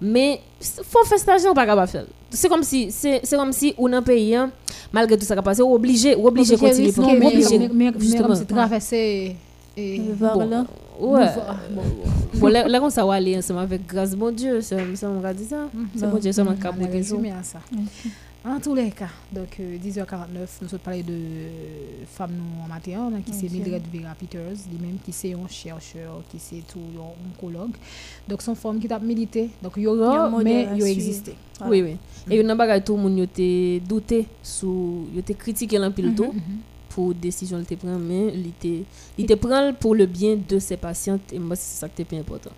Mais faut faire stage on pas capable faire. C'est comme si c'est c'est comme si on un pays hein, malgré tout ça qui a passé obligé obligé continuer pour obligé mais comme c'est traverser et voilà Ouais. Bon, là, là, on s'est allé ensemble avec grâce mon Dieu, ça, on va dire ça. C'est mon Dieu, ça m'a capé raison. ça. En tous les cas, donc 10h49, nous sommes parlé de femmes en matin, qui c'est Mildred Vera Peters, lui-même qui c'est un chercheur, qui c'est tout un oncologue. Donc son femme qui a milité, donc il y aura, mais il a existé. Oui, oui. Et il y a un tout le monde a douté, il a critiqué l'empile tout pour décision le prend mais il te prend pour le bien de ses patientes et moi c'est ça qui est important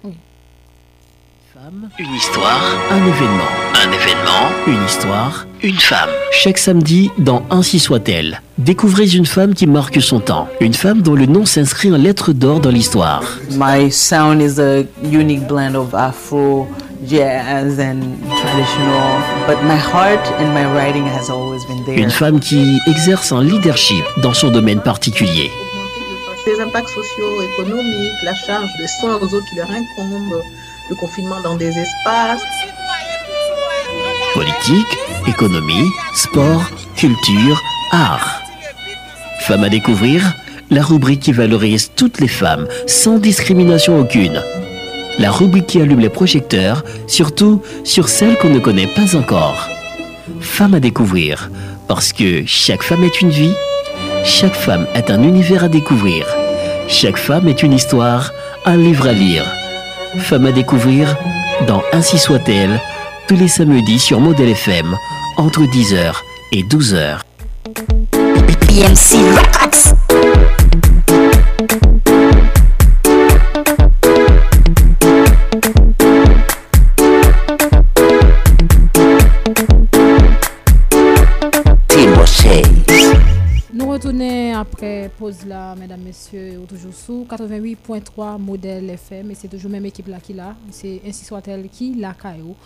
Femme, une histoire, un événement, un événement, une histoire, une femme. Chaque samedi, dans Ainsi soit-elle, découvrez une femme qui marque son temps. Une femme dont le nom s'inscrit en lettres d'or dans l'histoire. My sound is a unique blend of Afro, jazz and traditional, but my heart and my writing has always been there. Une femme qui exerce un leadership dans son domaine particulier. Les impacts sociaux, économiques, la charge de soins aux autres qui leur incombent, confinement dans des espaces. Politique, économie, sport, culture, art. Femme à découvrir, la rubrique qui valorise toutes les femmes sans discrimination aucune. La rubrique qui allume les projecteurs, surtout sur celles qu'on ne connaît pas encore. Femmes à découvrir, parce que chaque femme est une vie, chaque femme est un univers à découvrir, chaque femme est une histoire, un livre à lire. Femmes à découvrir dans Ainsi soit-elle, tous les samedis sur Model FM, entre 10h et 12h. Nous après pause là, mesdames, messieurs, toujours sous 88.3 modèle FM et c'est toujours même équipe là qui là. C'est ainsi soit-elle qui la caillou.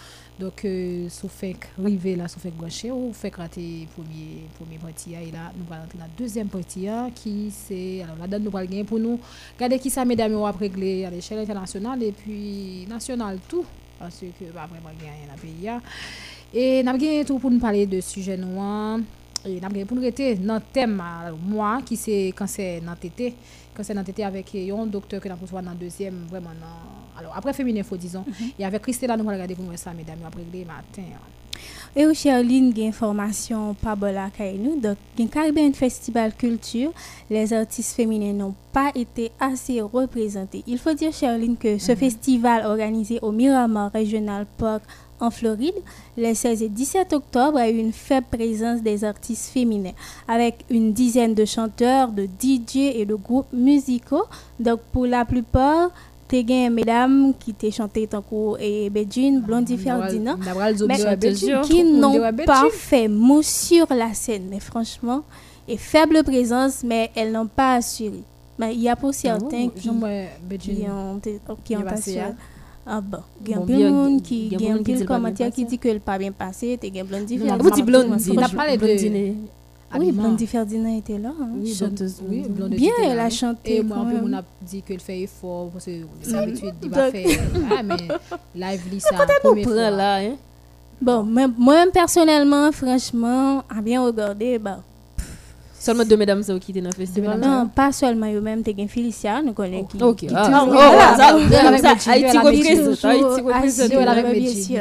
Donc, euh, sous fait river là, fait gaucher ou fait rater premier premier partie et là, nous allons entrer dans la deuxième partie qui c'est alors là nous allons pour nous regarder qui ça mesdames on va régler à l'échelle internationale et puis nationale tout parce que pas vraiment gagner dans le pays. Et nous avons tout pour nous parler de sujet noir et n'a pour nous rester dans thème moi qui c'est cancer dans tété cancer dans tété avec un docteur que n'a reçoit dans deuxième vraiment alors après féminin faut disons mhm. et avec Christella nous allons regarder pour nous ça mesdames après le matin et au Charline, il y a information pas bonne nous. Donc, le Caribbean Festival Culture, les artistes féminins n'ont pas été assez représentés. Il faut dire, Charline, que ce mhm. festival organisé au Miramar Regional Park en Floride, les 16 et 17 octobre, a eu une faible présence des artistes féminins, avec une dizaine de chanteurs, de DJ et de groupes musicaux. Donc, pour la plupart, t'es gagné mesdames qui t'ont chanté tant et Beijing, Blondie Ferdinand, qui n'ont pas fait mot sur la scène, mais franchement, et faible présence, mais elles n'ont pas assuré. Mais il y a pour certains qui, qui ont, qui ont assuré. Ah bon, il y a plein de monde qui pile commentaire qui dit que le pas bien passé, tu gagne Blondie Ferdinand. Vous dites Blondie, on a parlé de oui, Blondie Ferdinand était là. Hein. Oui, chanteuse. Oui, Blondie Bien, elle a chanté. Et moi, on a dit qu'elle fait effort parce que d'habitude, il va faire. Ah, mais live, ça. Quand elle nous prend là, hein? Bon, moi, personnellement, franchement, à bien regarder, bah. Seulement deux mesdames qui étaient dans le festival. Non, pas seulement eux-mêmes, tu as Félicia, nous connaissons qui. Ok. Ah, Haïti représente. Haïti avec Medji.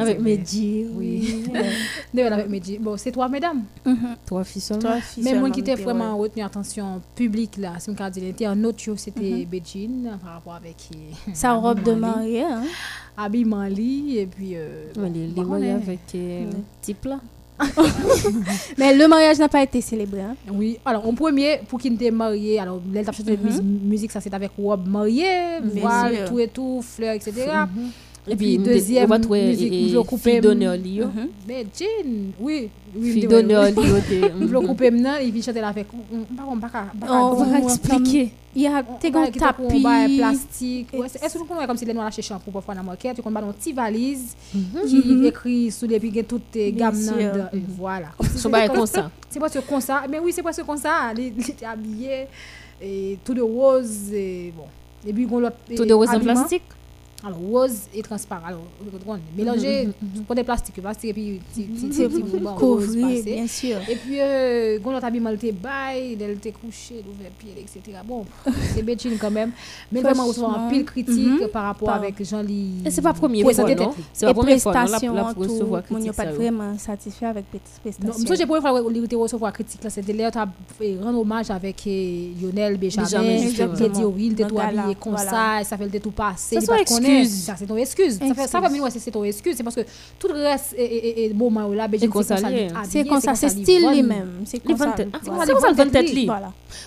Avec Medji. Oui. avec Medji. Bon, c'est trois mesdames. Mhm. Trois filles seulement. Mais moi qui était vraiment retenu attention publique là, si on dit, autre c'était Medjine mhm. par rapport avec sa robe de mariée. Hein. Habillement lit et puis. Les mariés avec type là. (laughs) Mais le mariage n'a pas été célébré. Hein? Oui, alors en premier, pour qu'il était marié, alors l'étape de musique, ça c'est avec robe mariée, voile, tout et tout, fleurs, etc. Et puis deuxième musique, je couper d'honneur liyo. Mais Jean, oui, oui, fille d'honneur liyo Je le couper maintenant et puis chanter la avec on va expliquer. Il y a des tapis plastique. Est-ce que vous connaissez comme si les noirs acheter shampoo parfois dans market, tu connais une petite valise qui écrit sous les puis toutes les gammes voilà. C'est pas comme ça. C'est pas comme ça. Mais oui, c'est pas comme ça. Il était habillé et tout de rose et bon. Et puis tout de rose en plastique? Alors rose et transparent. Alors mélanger pour des plastiques plastique et puis petit rose bien sûr. Et puis euh, quand on habillement était bail elle était couché ouvert pied etc bon c'est bêtine quand même. Mais vraiment on un pile critique par rapport avec Jean-Ly c'est pas premier fois non? c'est la première fois la recevoir critique pas vraiment satisfait avec prestation. non j'ai première fois il recevoir critique là c'était là rendre hommage avec Lionel Benjamin il dit oui il était tout habillé comme ça ça fait tout passer excuse. Ça, c'est ton excuse. Ça fait, ça fait c'est ton excuse. C'est parce que tout le reste est, est, moment là, c'est comme ça. C'est comme ça, c'est style lui-même. C'est comme ça. C'est comme ça, tête lui.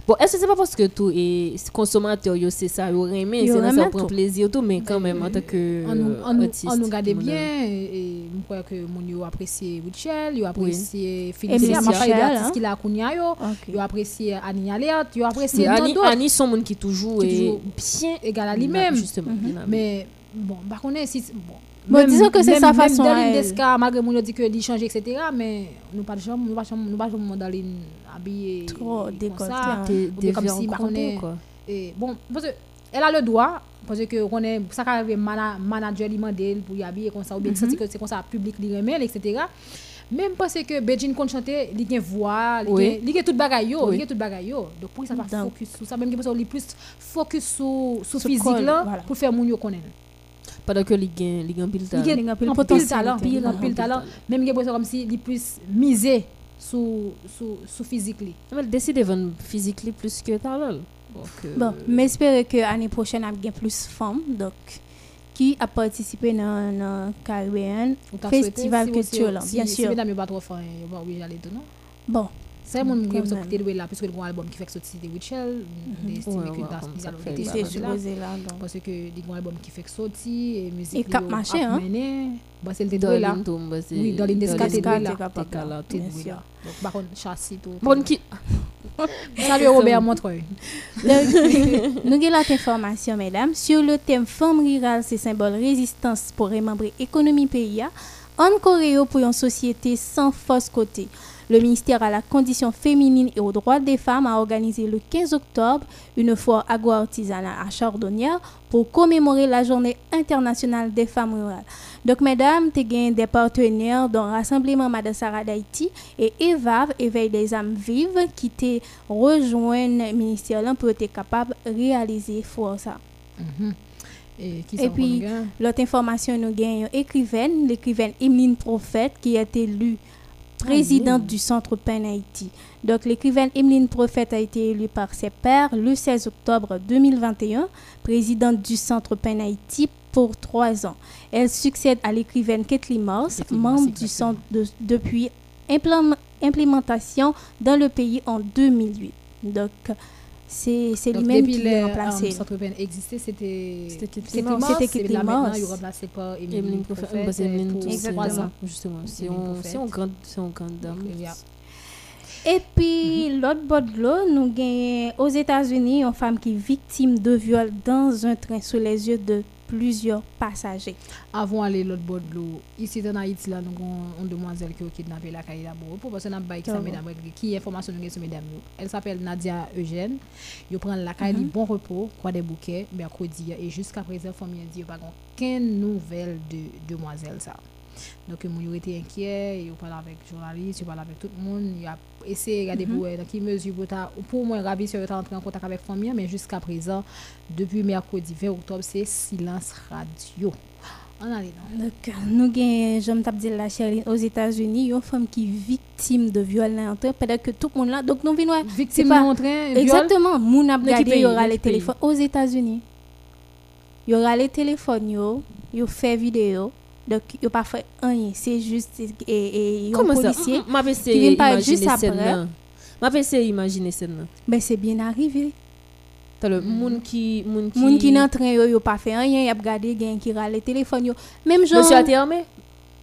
Bon, est-ce que c'est pas parce que tout est consommateur, c'est ça, il aurait aimé, c'est ça, prend plaisir, tout, mais quand même, en tant que. On nous garde bien, et je crois que mon a apprécié Richel, il apprécié il a apprécié l'artiste qu'il a Kounia, il apprécié Annie il Annie, son monde qui toujours est bien égal à lui-même. Justement. Mais bon, par contre, si. Bon, Bon, disons que c'est sa façon. Même Desca, malgré mon dit que il change, etc. Mais nous pas chambre, nous pas chambre, nous pas chambre Daline habillée. Trop décolleté. Comme si, bah, est. Et bon, parce que elle a le droit, parce que on est, ça arrive manager lui demander pour y habiller comme ça, ou bien mm -hmm. que c'est comme ça, public lui remet, etc. Même parce que Beijing compte chanter, il a une voix, il a tout bagay yo, il a tout bagay yo. Donc pour ça pas focus sur ça même que plus focus sur sur physique là pour faire mon yo connaître. Pendant que il gagne il gagne pile talent. Il gagne pile talent, pile talent. Même que comme si il plus miser sur sur sur physique li. Mais décider vendre physique plus que talent. Euh, bon, mais j'espère que l'année prochaine, il y a plus de femmes donc, qui a participé dans le Caribbean Festival culturel, bien sûr. Si? Bon. C'est mon qui vous écouté de là puisque le album qui fait sortir de Witchell, des estimés que dans spécialité là parce que le album qui fait sortir et musique et cap marché hein. Bah c'est le deux là. Oui, dans l'indescate là. Donc par contre châssis tout. Bon qui Salut Robert Montreuil. (laughs) Nous avons l'information, mesdames, sur le thème Femme rurale, c'est symbole résistance pour remembrer l'économie pays. En Corée, pour une société sans fausse côté. Le ministère à la condition féminine et aux droits des femmes a organisé le 15 octobre une foire agro-artisanale à Chardonnière pour commémorer la journée internationale des femmes rurales. Donc, mesdames, tu des partenaires dans Rassemblement Madassara d'Haïti et EVAV, Éveil des âmes vives, qui te rejoignent le ministère pour être capable de réaliser ça. Mhm. Et, puis, l'autre information, nous gagnons écrivaine, l'écrivaine Emeline Prophète, qui a été élue présidente du Centre PEN Haïti. Donc, l'écrivaine Emeline Prophète a été élue par ses pairs le 16 octobre 2021, présidente du Centre PEN Haïti pour trois ans. Elle succède à l'écrivaine Kathleen Mouse, membre du centre depuis implémentation dans le pays en 2008. Donc, c'est lui-même qui l'a remplacé. Centre PEN existait, c'était. C'était Kathleen Mouse. Il remplacé par Emeline Prophète. Exactement. Justement, c'est une grande dame. Et puis, l'autre bord de l'eau, nous avons aux États-Unis une femme qui est victime de viol dans un train sous les yeux de plusieurs passagers. Avant d'aller l'autre bord de l'eau, ici dans Haïti, là, nous avons une demoiselle qui a kidnappé la d'abord. Pour parce que nous qui information nous sur mesdames. Elle s'appelle Nadia Eugène. Elle prend la caille mm bon repos, quoi des bouquets, mercredi. Et jusqu'à présent, famille dit pas aucune nouvelle de demoiselle ça. Donc, moi, été inquiet, je parle avec les journalistes, je parle avec tout le monde, il a essayé de regarder pour dans quelle mesure pour moi, ravi si entrer en contact avec la famille, mais jusqu'à présent, depuis mercredi 20 octobre, c'est silence radio. On a Donc, nous avons, je dit la chérie, aux États-Unis, une femme qui est victime de viol dans peut-être que tout le monde là. Donc, nous venons. Victime de train, Exactement. Moun a regardé, il y aura les téléphones aux États-Unis. Il y aura les téléphones, il y a fait vidéo. Donc, il n'y a pas fait rien. C'est juste et, et, un policier ça? Ma qui vient pas juste après. Ma essayé imaginer ça. Ben, c'est bien arrivé. le monde qui moun qui moun qui dans train yo yo pas fait rien, y a regardé gain qui râle téléphone yo. Même genre Monsieur a été armé?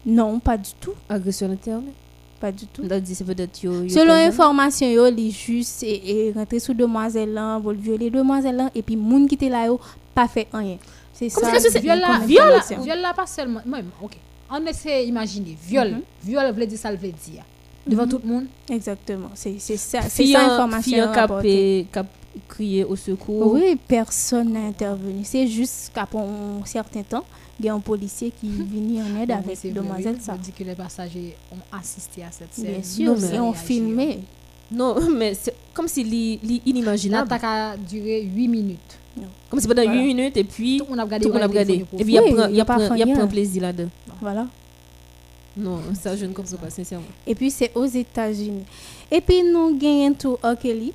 Non, pas du tout. Agression a armé Pas du tout. Donc c'est peut-être yo, Selon information yo, li juste et, et rentrer sous demoiselle là, vol violer demoiselle là et puis moun qui était là yo pas fait rien. C'est ça. C'est viol là, viol viol là pas seulement même OK. On essaie d'imaginer viol. Mm -hmm. Viol veut dire ça veut dire devant mm -hmm. tout le monde. Exactement. C'est c'est ça c'est ça information qui a crié au secours. Oui, personne n'a intervenu. C'est juste qu'après un certain temps, il y a un policier qui (laughs) est venu en aide avec demoiselle ça. dit que les passagers ont assisté à cette scène. Bien sûr, ils ont filmé. Non, (laughs) mais c'est comme si l'inimaginable. L'attaque a duré 8 minutes. Comme si pendant 8 minutes et puis tout le monde a regardé. Tout monde a regardé. Et puis il y a un plaisir là-dedans. Voilà. Non, ça je ne comprends pas sincèrement. Et puis c'est aux États-Unis. Et puis nous gagnons tout Kelly.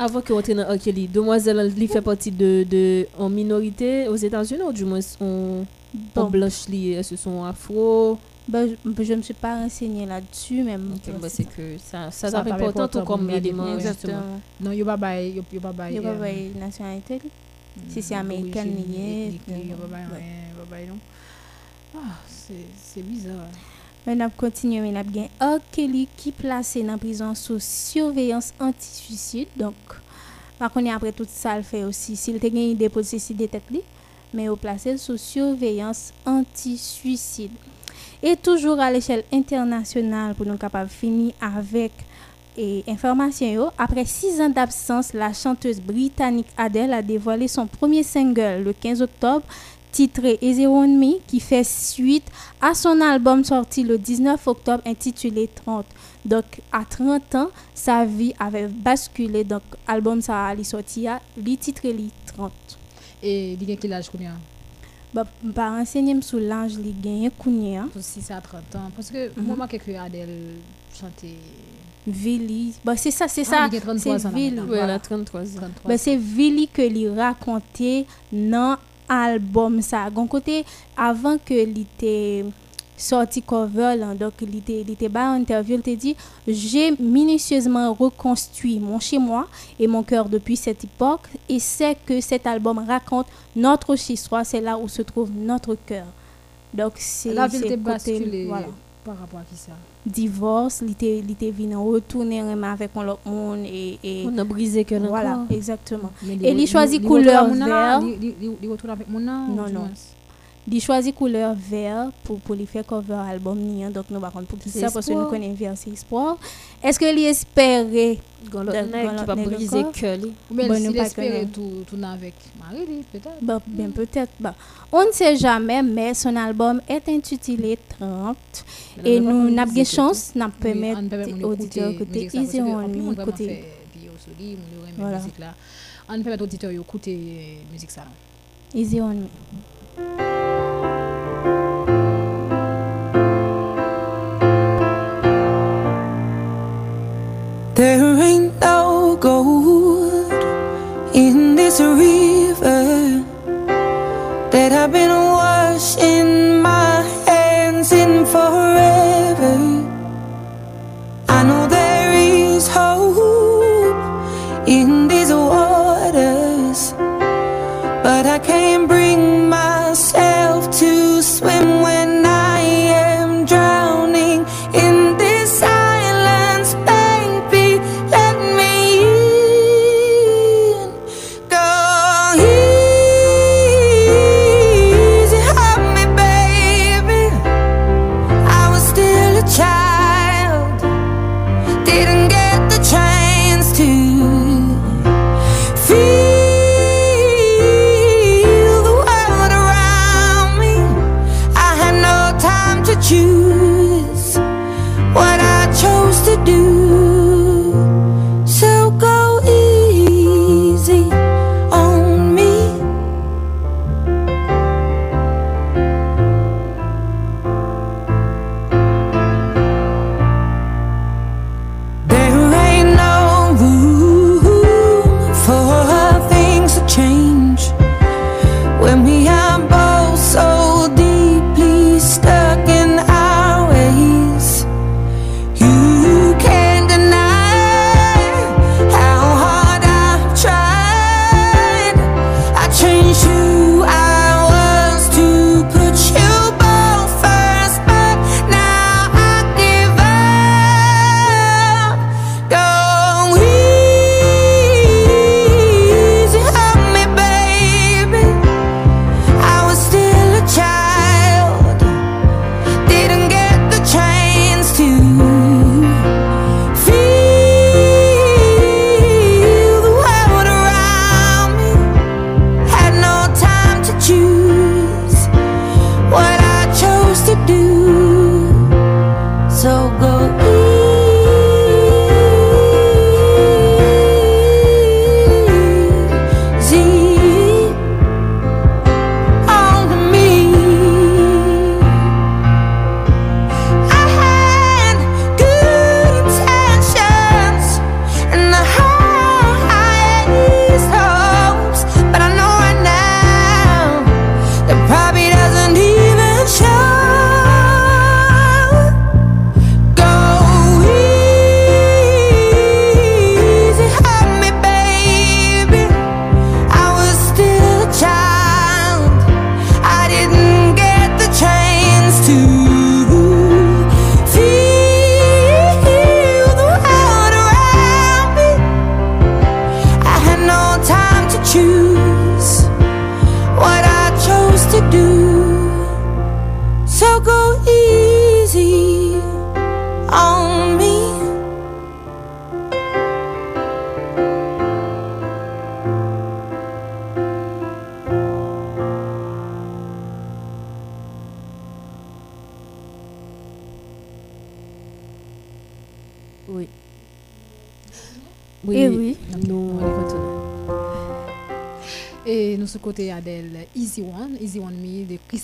Avant que rentre dans Kelly, demoiselle lui fait partie de, de en minorité aux États-Unis ou du moins on, bon. blanche liée, ce sont afro? Ben, je ne me suis pas renseignée là-dessus, même. Okay, bah, c'est que ça, ça, ça, important tout comme élément. Exactement. Non, il n'y a pas de nationalité. Si c'est américain, il y a. C'est bizarre. On a continué, on a bien Kelly qui placé dans la prison sous surveillance anti-suicide. Donc, par contre, après tout ça, il fait aussi, s'il a gagné des suicide de tête, mais au placé sous surveillance anti-suicide. Et toujours à l'échelle internationale, pour nous capables de finir avec et information après six ans d'absence, la chanteuse britannique Adele a dévoilé son premier single le 15 octobre titré Easy On Me qui fait suite à son album sorti le 19 octobre intitulé 30. Donc à 30 ans, sa vie avait basculé. Donc album ça a sorti à titré 30. Et il y a quel âge combien bah, par enseigner sur l'âge il gagne combien Si c'est à 30 ans parce que mm -hmm. moi que Adèle chanter Vili. Bah, c'est ça, c'est ah, ça. C'est Vili. Oui, elle a 33 ans. Bah, c'est Vili que lui racontait dans l'album. Gon côté, avant que était sorti cover, là, donc il était, il était bas en interview, il t'a dit J'ai minutieusement reconstruit mon chez-moi et mon cœur depuis cette époque, et c'est que cet album raconte notre histoire, c'est là où se trouve notre cœur. Donc, c'est. La ville basculée voilà. par rapport à qui ça? Divorce, il était, venu retourner avec l'autre monde et, et on a brisé que Voilà, exactement. et il choisit couleur vert. Il retourne avec mon Non, non. Il choisit couleur vert pour, pour lui faire cover album. Hein. Donc, nous, par contre, pour qui ça, parce que nous connaissons vert, c'est espoir. Est-ce que espérait qui va briser que Ou bien s'il espérait tout, tout avec Marie, peut-être. Bah, bien, peut-être. Bah. On ne sait jamais, mais son album est intitulé 30. Et nous avons des chances, nous permettre aux auditeurs d'écouter Easy On Me. Voilà. On permet aux auditeurs d'écouter la musique. Easy On Me. There ain't no gold in this river that I've been washing my hands in forever. I know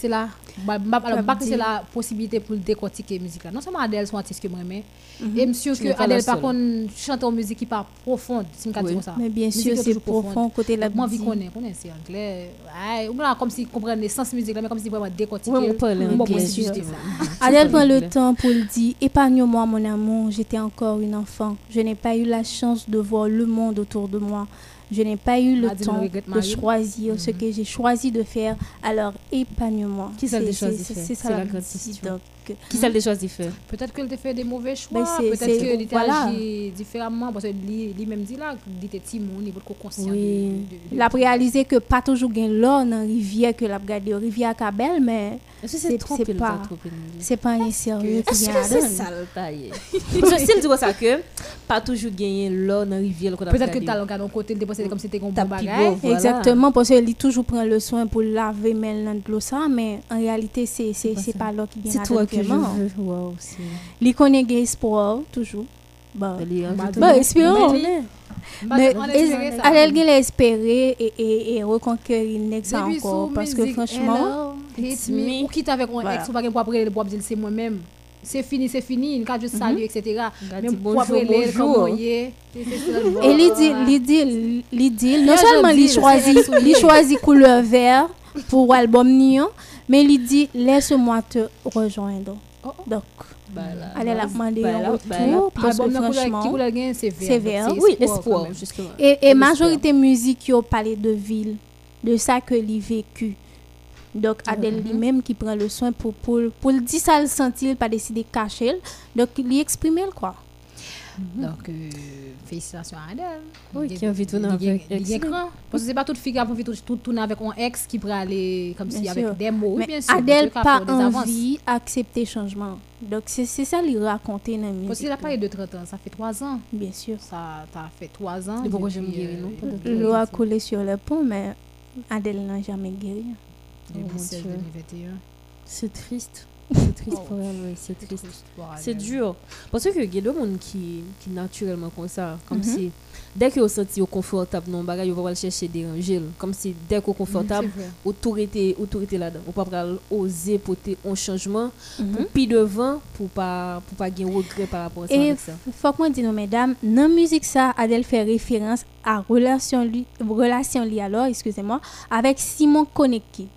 Me, Christella. Alors, pas que c'est la possibilité pour décortiquer la musique là. Non seulement Adèle, son artiste que moi j'aime. Mhm. Et monsieur que Adèle, par contre, chante en musique qui part profonde, si oui. ça. Mais bien sûr, c'est profond côté la Moi, je connais, connais, c'est anglais. Comme si comprendre l'essence musique là, mais comme si vraiment décortiquer. Oui. (laughs) Adèle prend le temps pour le dire, épargne-moi mon amour, j'étais encore une enfant. Je n'ai pas eu la chance de voir le monde autour de moi. Je n'ai pas eu le temps de choisir ce mhm. que j'ai choisi de faire. Alors, épargne-moi. Qui ça C'est ça la question. Qui ça déjà fait Peut-être qu'elle a fait des mauvais choix. Ben, peut-être qu'elle a voilà. agi différemment. Parce que lui-même dit là, il était timon, il était conscient. Oui. Il a réalisé que pas toujours gain l'or dans la rivière que l'a regardé, rivière Cabelle, mais c'est pas c'est pas un sérieux qui vient c'est ça le taille? Parce que s'il dit ça que pas toujours gagner l'eau dans rivière peut-être que t'as l'occasion côté de comme c'était comme bon bagage exactement parce qu'il toujours prend le soin pour laver maintenant de l'eau ça mais en réalité c'est c'est c'est pas l'eau qui vient c'est toi que je veux il connaît espoir toujours espérons. Mais elle a espéré et, et, reconquérir ça encore? parce que franchement ou quitte avec un ex ou pas pour après pour dire c'est moi-même. C'est fini c'est fini il a juste saluer etc même pour après comme et dit non seulement il choisit il choisit couleur vert pour l'album Nion mais il dit laisse-moi te rejoindre. Oh, oh. donc allez la demander retour parce que franchement c'est vert oui espoir et, et majorité musique qui ont parlé de ville de ça que il vécu. Donc, Adèle mm-hmm. lui-même qui prend le soin pour, pour, pour le dire ça, le sentir, pas décider de cacher. Donc, il exprime quoi. Mm-hmm. Donc, euh, félicitations à Adèle. Oui, qui a envie de tourner avec l'écran. Parce que c'est pas toute fille qui a envie de tourner avec un ex qui pourrait aller comme si avec des mots. Mais bien sûr, Adèle pas envie d'accepter changement. Donc, c'est ça lui raconter dans. Parce qu'il a parlé de 30 ans, ça fait 3 ans. Bien sûr. Ça a fait 3 ans. Pourquoi je me guéris, non? L'eau a coulé sur le pont, mais Adèle n'a jamais guéri. C'est triste. (laughs) C'est triste pour elle, oui, c'est triste. C'est dur. Parce que il y a des gens qui, qui naturellement comme ça, comme mhm. si dès que vous sentez confortable dans bagage, vous allez chercher des rangées. Comme si dès que vous confortable, autorité, autorité là-dedans. Vous pas oser porter un changement pour mhm. puis devant pour pas pour pas gagner regret par rapport à ça. Et faut que moi dise mesdames, dans musique ça, Adèle fait référence à relation lui, relation li alors, excusez-moi, avec Simon Koneki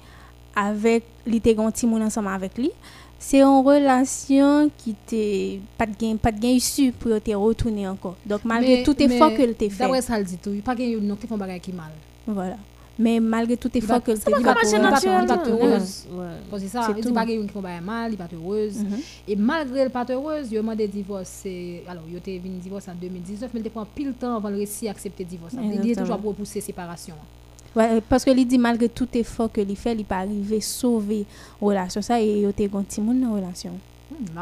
avec li te ensemble avec lui c'est une relation qui était pas de gain pas de gain issu pour te retourner encore. Donc malgré tout effort que te fait. d'après ça le dit tout. Pas gain non te font qui mal. Voilà. Mais malgré tout effort que te fait il pas heureuse ça il pas gain qui font bagage mal il pas heureuse. Mhm. et malgré le pas heureuse il demandé divorce alors il était venu divorce en 2019 mais il prend pile temps avant le réussir accepter divorce. Il est toujours pour repousser séparation parce que lui dit malgré tout effort que il fait, il pas arriver sauver relation ça et il a un petit monde dans relation. Hmm,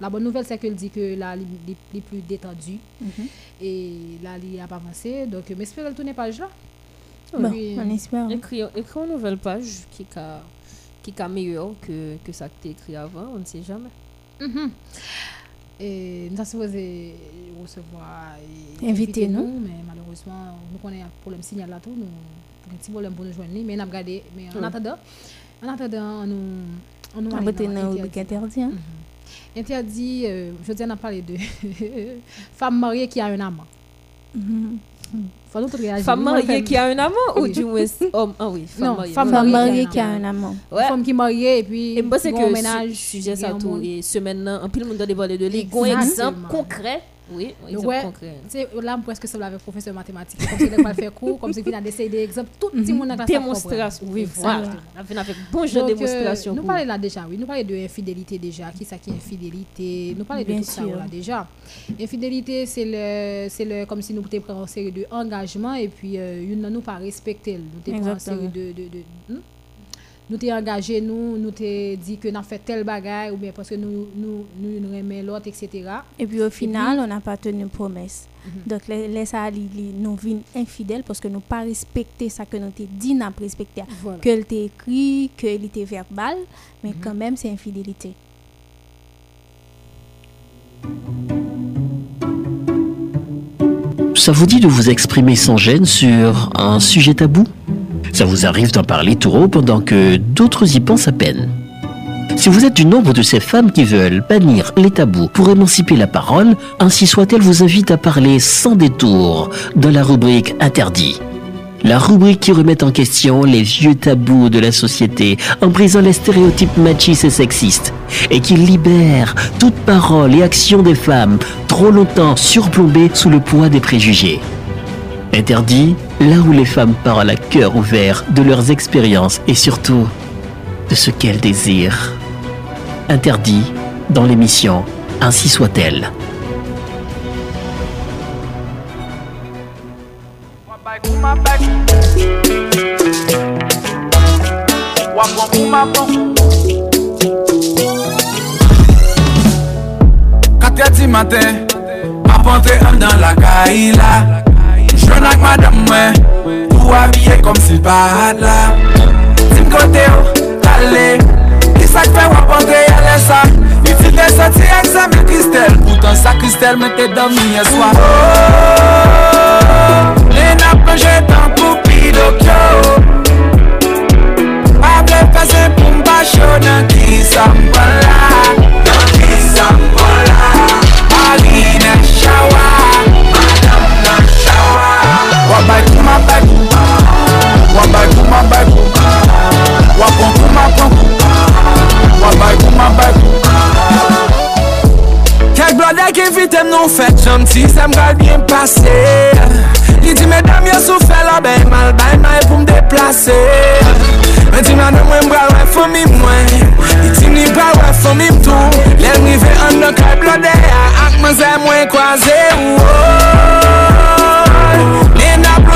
la bonne nouvelle c'est qu'elle dit que là il est plus détendu mhm. et là il a pas avancé donc j'espère qu'elle tourne page là. Bon, on espère. Écrit, écrit une nouvelle page qui a qui est meilleure que, que ça que tu écrit avant, on ne sait jamais. Mhm. Et nous avons supposé recevoir inviter nous, mais malheureusement, nous connaissons un problème signal là tout, nous un petit problème pour nous joindre, mais a regardé. Mais en attendant, en attendant, nous. On nous interdit. interdit. Hein? Mm-hmm. Interdit, euh, je on a parlé de (laughs) femme mariée qui a un amant. Femme mariée qui a un amant ou du moins (laughs) homme? Ah oui, femme mariée. Femme mariée qui a un amant. Femme qui mariée et puis. Et moi, c'est que ménage. Sujet ça tout. Et semaine, un peu le monde doit dévoiler de lui. Un exemple concret oui, exemple ouais, concret. Là, presque ça avec professeur de mathématiques. Comme si il faire cours, comme si il a d'essayer des exemples. Tout le monde a Démonstration. Oui, voilà. On a fait bon jeu de euh, démonstration. Nous parlons là déjà, oui. Nous parlons de infidélité déjà. Qui ça qui est infidélité Nous parlons de tout ça là déjà. Infidélité, c'est le, c'est le, comme si nous prenions une série d'engagements et puis euh, nous ne pas respecter. Nous prenons une série de. de, de hmm? Nous t'es engagé nous nous t'es dit que n'a fait tel bagage ou bien parce que nous nous nous, nous aimons l'autre etc et puis au final on n'a pas tenu promesse. Mhm. donc les, les ça nous vînes infidèles parce que nous pas respecté ça que nous t'ai dit n'a pas respecté. Que elle t'a écrit que elle était verbal mais mhm. quand même c'est infidélité. Ça vous dit de vous exprimer sans gêne sur un sujet tabou? Ça vous arrive d'en parler tout haut pendant que d'autres y pensent à peine si vous êtes du nombre de ces femmes qui veulent bannir les tabous pour émanciper la parole, ainsi soit-elle vous invite à parler sans détour de la rubrique Interdit. La rubrique qui remet en question les vieux tabous de la société en brisant les stéréotypes machistes et sexistes et qui libère toute parole et action des femmes trop longtemps surplombées sous le poids des préjugés. Interdit, là où les femmes parlent à cœur ouvert de leurs expériences et surtout de ce qu'elles désirent. Interdit dans l'émission Ainsi soit-elle. Matin, dans la. Jwen ak madam mwen Ou avye kom sil pa la Tim kote ou, tale Isak fe wapante yale sa Itil oh, de soti eksamen kristel Poutan sa kristel men te domi yaswa Oh, le na plonje tan koupi do kyo Able pase pou mba chonan ki sa mbola Ki sa mbola Aline shawa Wabay kouman bay kou Wabay kouman bay kou Wapon kouman pon. Kou Wabay kouman bay kou Kek blode ki vitem nou fet Jom ti sem gal bien pase. Li di medam yo sou fe la ah, bel mal Bay may pou m deplase di ti nan mwen mbral wè fò mi mwen. Li di ni bral wè fò mi mtou Lè mrive an do kek blode Ak ah, ah, mwen zè mwen kwaze Ou ou.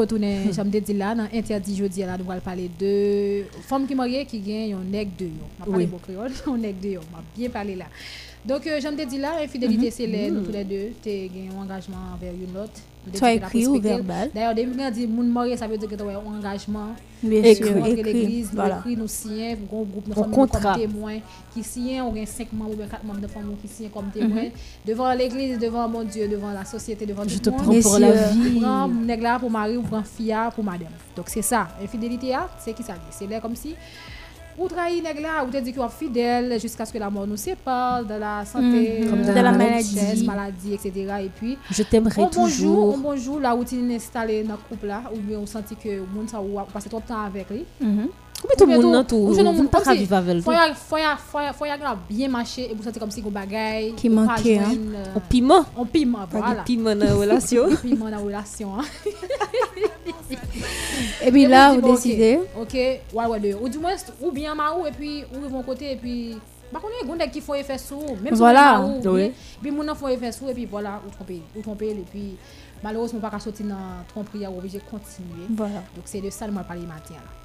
Nous retournons, (laughs) j'aime dit là, dans interdit jeudi, là, nous allons parler de femmes qui marient qui gagnent un nègre de yo. On va parler Oui. beau créole, un nègre de yo. On va bien parler là. Donc, euh, j'aime dit là, infidélité, c'est les, nous tous les deux, tu as un engagement envers une autre. Nous Soit écrit ou verbal? D'ailleurs, dès que dit moun marié, ça veut dire que tu as un engagement. Bien Écrit. écrit. l'église, nous Voilà. écrit, nous signons, un groupe familles contrat. comme témoins qui signent, on a 5 membres ou bien 4 membres de famille qui signent comme témoins Mhm. devant l'église, devant mon Dieu, devant la société, devant Je tout te le monde. prends pour la vie. Ou prend nèg là pour mari ou prend fille pour madame. Donc c'est ça, infidélité ah, c'est qui ça dit? C'est là comme si ou trahir nèg là ou te dit qu'il est fidèle jusqu'à ce que la mort nous sépare de la santé, euh, De la maladie. richesse, maladie etc. et puis Je t'aimerai toujours. un bon jour la routine installée dans le couple là ou bien on sentit que le monde ça ou passé trop de temps avec lui. Mhm. Combien tout Ou le monde tout- tout ou tout le monde? pas si- vivre avec a- faut y a- bien marcher et vous sentez comme si vous bagaille Qui ou manquait, hein? joindre, euh, piment. On piment, voilà. piment dans la (laughs) relation. Piment dans la relation. hein. (laughs) Et puis là, vous bon, décidez. Ok, ouais, ouais, deux. Ou du moins, ou bien marou, et puis, ou mon côté, et puis. Par contre, il y a qui font effet sous, même Voilà. si on est Oui. puis mon font effet sous, et puis voilà, ou tromper, ou tromper, et puis malheureusement, pas qu'à sortir dans la tromperie, ou obligé de continuer. Voilà. Donc, c'est de ça que je parler matin. Là.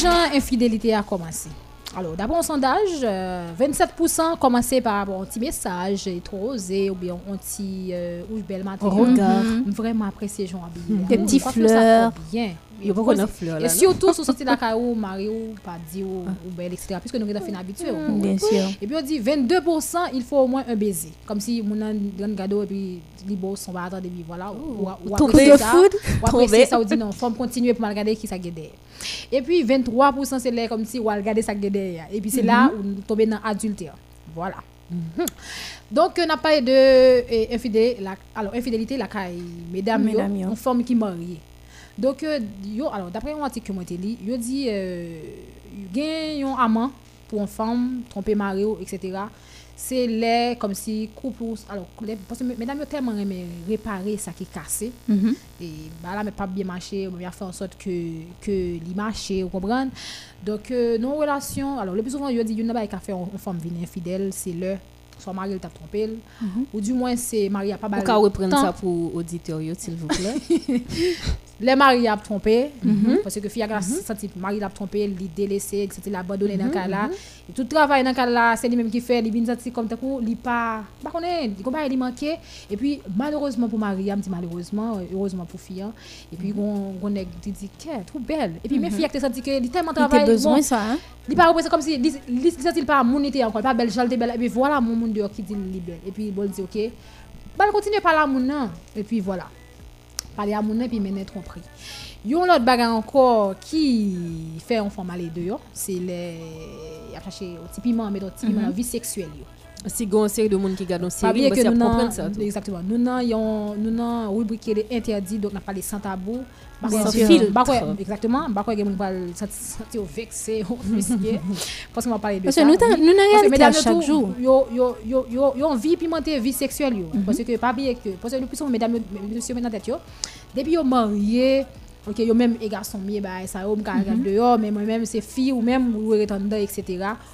Genre infidélité a commencé? Alors, d'après un sondage, euh, 27% commençaient par un petit message, et trop osé, ou bien un petit euh, ou belle matin. Regard. Vraiment apprécier Jean. Des Ou, petits fleurs. Bien. Yo pas connaître fleur là. Et surtout, sur sorti la caillou, mari ou pas dit ou, ou belle, etc. Puisque nous avons fait habitué. Bien sûr. Et puis on dit 22%, il faut au moins un baiser. Comme si mon grand gado et puis les boss sont pas attendre et puis voilà. Ou, ou, ou apprécier ça, food, ou apprécier tomber. ça, ou dit non, faut me continuer pour me regarder qui ça guédé. Et puis 23% c'est là comme si on regarder ça guédé. Et puis c'est là où nous tombons dans adultère. Voilà. Mhm. Donc, on a parlé de euh, infidélité, la, alors, infidélité, la caille, mesdames, yo, Mesdames, yo. une femme qui est mariée. Donc, euh, yo, alors, d'après un article que moi lu, yo dit, euh, gen un amant pour une femme, tromper mari, etc. C'est les, comme si, couple, ou- alors, les- parce que mesdames, yo tellement aimé réparer ça qui est cassé. Mhm. Et bah là, mais pas bien marché, on va faire en sorte que, que marche, vous comprenez? Donc, euh, nos relations, alors le plus souvent, il dit, il y a qui a fait une femme venir infidèle, c'est le, soit mari t'a trompé, ou du moins, c'est mari a pas ka reprendre ça pour auditeur yo, s'il vous plaît. (laughs) Les maris a trompé, parce que fille a senti mari l'a trompé, il délaissé. Il abandonné dans le cas là. Tout travail dans le cas là, c'est lui-même qui fait, il vient senti comme coup, il pas, pas connaît, il combat il manqué. Et puis malheureusement pour Maria, me dit malheureusement, euh, heureusement pour hein. Et puis on on est dit dit qu'elle trop belle. Et puis mes filles a senti que il tellement Il travail. était besoin bon, ça, hein? il pas représenté comme si sentit pas mon était encore pas belle, j'étais belle. Et puis voilà mon monde qui dit il est belle. Et puis bon dit OK. Bah continuer par là mon non. Et puis voilà Pale a mounen pi menen trompri. Yon lot bagan ankor ki fe yon fon male de yo, se le ap chache o tipiman, meto tipiman mm -hmm. vi seksuel yo. Si gon série de monde qui regarde une série, bah, nous comprendre ça. tout. exactement. Nous nous rubrique les interdits donc n'a pas les sans tabou. Bah, Bien sans sûr. filtre. Bah, ouais, exactement. Bah quoi gen pas sentir vexé, (laughs) offusqué parce qu'on va parler de Parce ça. que nous, nous, Parce que réalité mesdames, à chaque tout, jour. Yo, yo, yo, yo, yo, envie pimenter vie sexuelle, yo. Parce que, pas oublier que, parce que le plus mesdames, maintenant, tête, yo, depuis yo marié, ok, yo même, et garçon, mieux, bah, ça, yo, m'ka regarde dehors, mais moi-même, c'est fille, ou même, ou etc.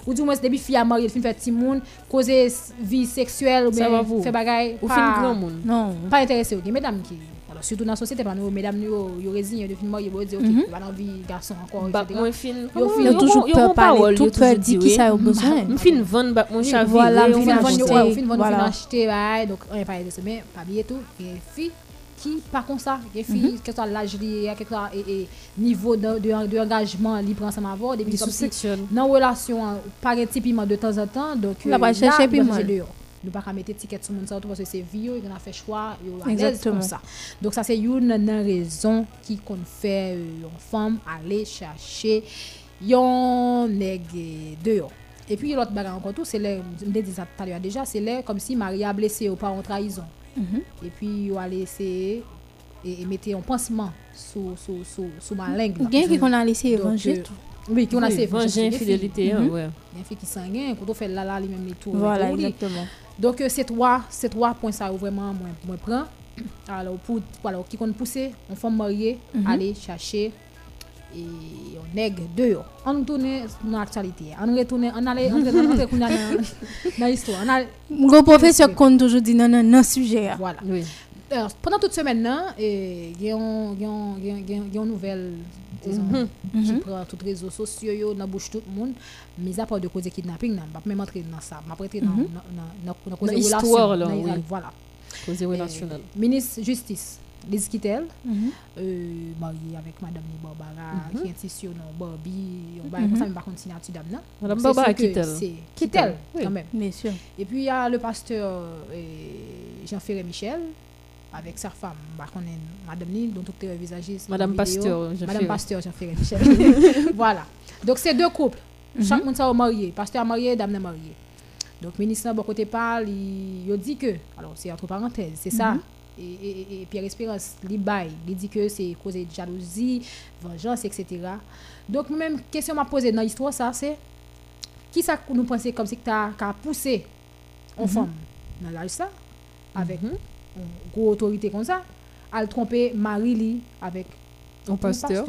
Ou du moins, depuis fille à marié, fin fait petit monde, causer vie sexuelle, ou bien, fait bagaille, Ou pas- fin grand monde? Non. pas intéressé, ok, mesdames qui, alors, surtout dans la société, parce que nous, mesdames, yo, yo résignent, fin marié, yo, dire, ok, pas dans vie garçon encore, etc. moi, fin. Yo, toujours peur parler, tout yo, peur dit, qui ça a besoin. Fin vendre bah, mon chavire. voilà, fin vendre, fin vendre, acheter, donc on ça, mais pas bien tout. Une fille qui, par contre, ça, il y a une fille, quel que soit l'âge, lié, quel soit et, et niveau de, de, engagement, libre ensemble sous si, section. dans relation, hein, un typiquement de temps en temps, donc, La va chercher là, puis nous chercher pas mettre étiquette sur mon tout parce que c'est vieux, il a fait choix, l'aise Exactement. comme ça. Donc ça c'est une raison qui qu'on fait euh, une femme aller chercher yon nèg euh, dehors. Et puis l'autre bagarre encore tout c'est les je tout à l'heure déjà, c'est les comme si Maria a blessé ou pas en trahison. Et puis il a laissé et, et un pansement sous sous sous sous ma langue. Bien qu'on a laissé venger euh. Oui, qu'on a Oui, essayé venger infidélité, hein, ouais. Il y a une fille qui sanguin, quand on fait là là lui même les tours. Voilà, exactement. Donc euh, c'est trois, c'est trois points ça vraiment moi. Alors pour voilà, qui qu'on pousser, on femme mariée aller chercher on nègre dehors. On tourne dans l'actualité. On retourne on allait on retourne dans l'histoire. On Mon professeur compte toujours dit non, non, non, sujet. hein. voilà. Oui. Alors, pendant toute semaine là, et il y a une nouvelle disons, qui prend tous les réseaux sociaux yo, dans bouche tout le monde mais à part de cause kidnapping là, pas même entrer dans ça, m'a prêter dans dans dans dans cause relation, l'histoire, là, dans- oui. voilà. Cause relationnelle. Ministre justice Liz Kittel, Mhm. euh, marié avec madame Barbara, qui est ici non Barbie, on va comme ça même pas contre dame là. Madame Barbara c'est Kittel. C'est Kittel, oui. quand même. Bien sûr. Et puis il y a le pasteur euh, Jean-Ferré Michel avec sa femme, bah, qu'on est madame Ni, dont tout est visagiste. Madame. Pasteur, Jean-Ferré. Madame Pasteur Jean-Ferré Michel. (laughs) voilà. Donc c'est deux couples. Chaque monde ça marié, pasteur marié, dame mariée. Donc ministre bon côté parle, il, il dit que alors c'est entre parenthèses, c'est ça? Et, et, Pierre Espérance, il bail, il dit que c'est cause de jalousie, vengeance, etc. Donc même question m'a posée dans l'histoire ça c'est qui ça nous pensons comme si t'as qu'à poussé en femme dans l'âge ça avec une grosse autorité comme ça, à le tromper Marie li avec Un pasteur.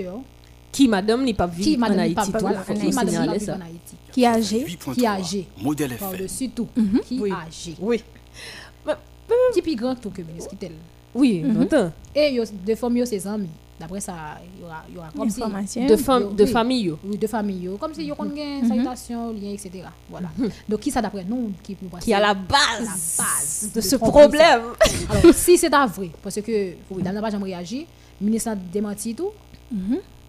Qui, madame, n'est pas qui vivre en madame Haïti. qui madame signale pas en Haïti Qui est âgé. qui est âgé Modèle FM. par-dessus tout qui Oui. est âgé Oui. Qui plus grand tout que ministre qui tel Oui, longtemps. et yo de famille yo ses amis d'après ça il y aura y aura comme si. De, fam- de oui. famille. yo. oui, de famille yo. comme si yo kon gen salutation lien etc voilà donc qui ça d'après nous qui nous Qui a la base, la base de de ce problème. alors (laughs) si c'est à vrai parce que oui dans pas jamais réagi ministre a démenti tout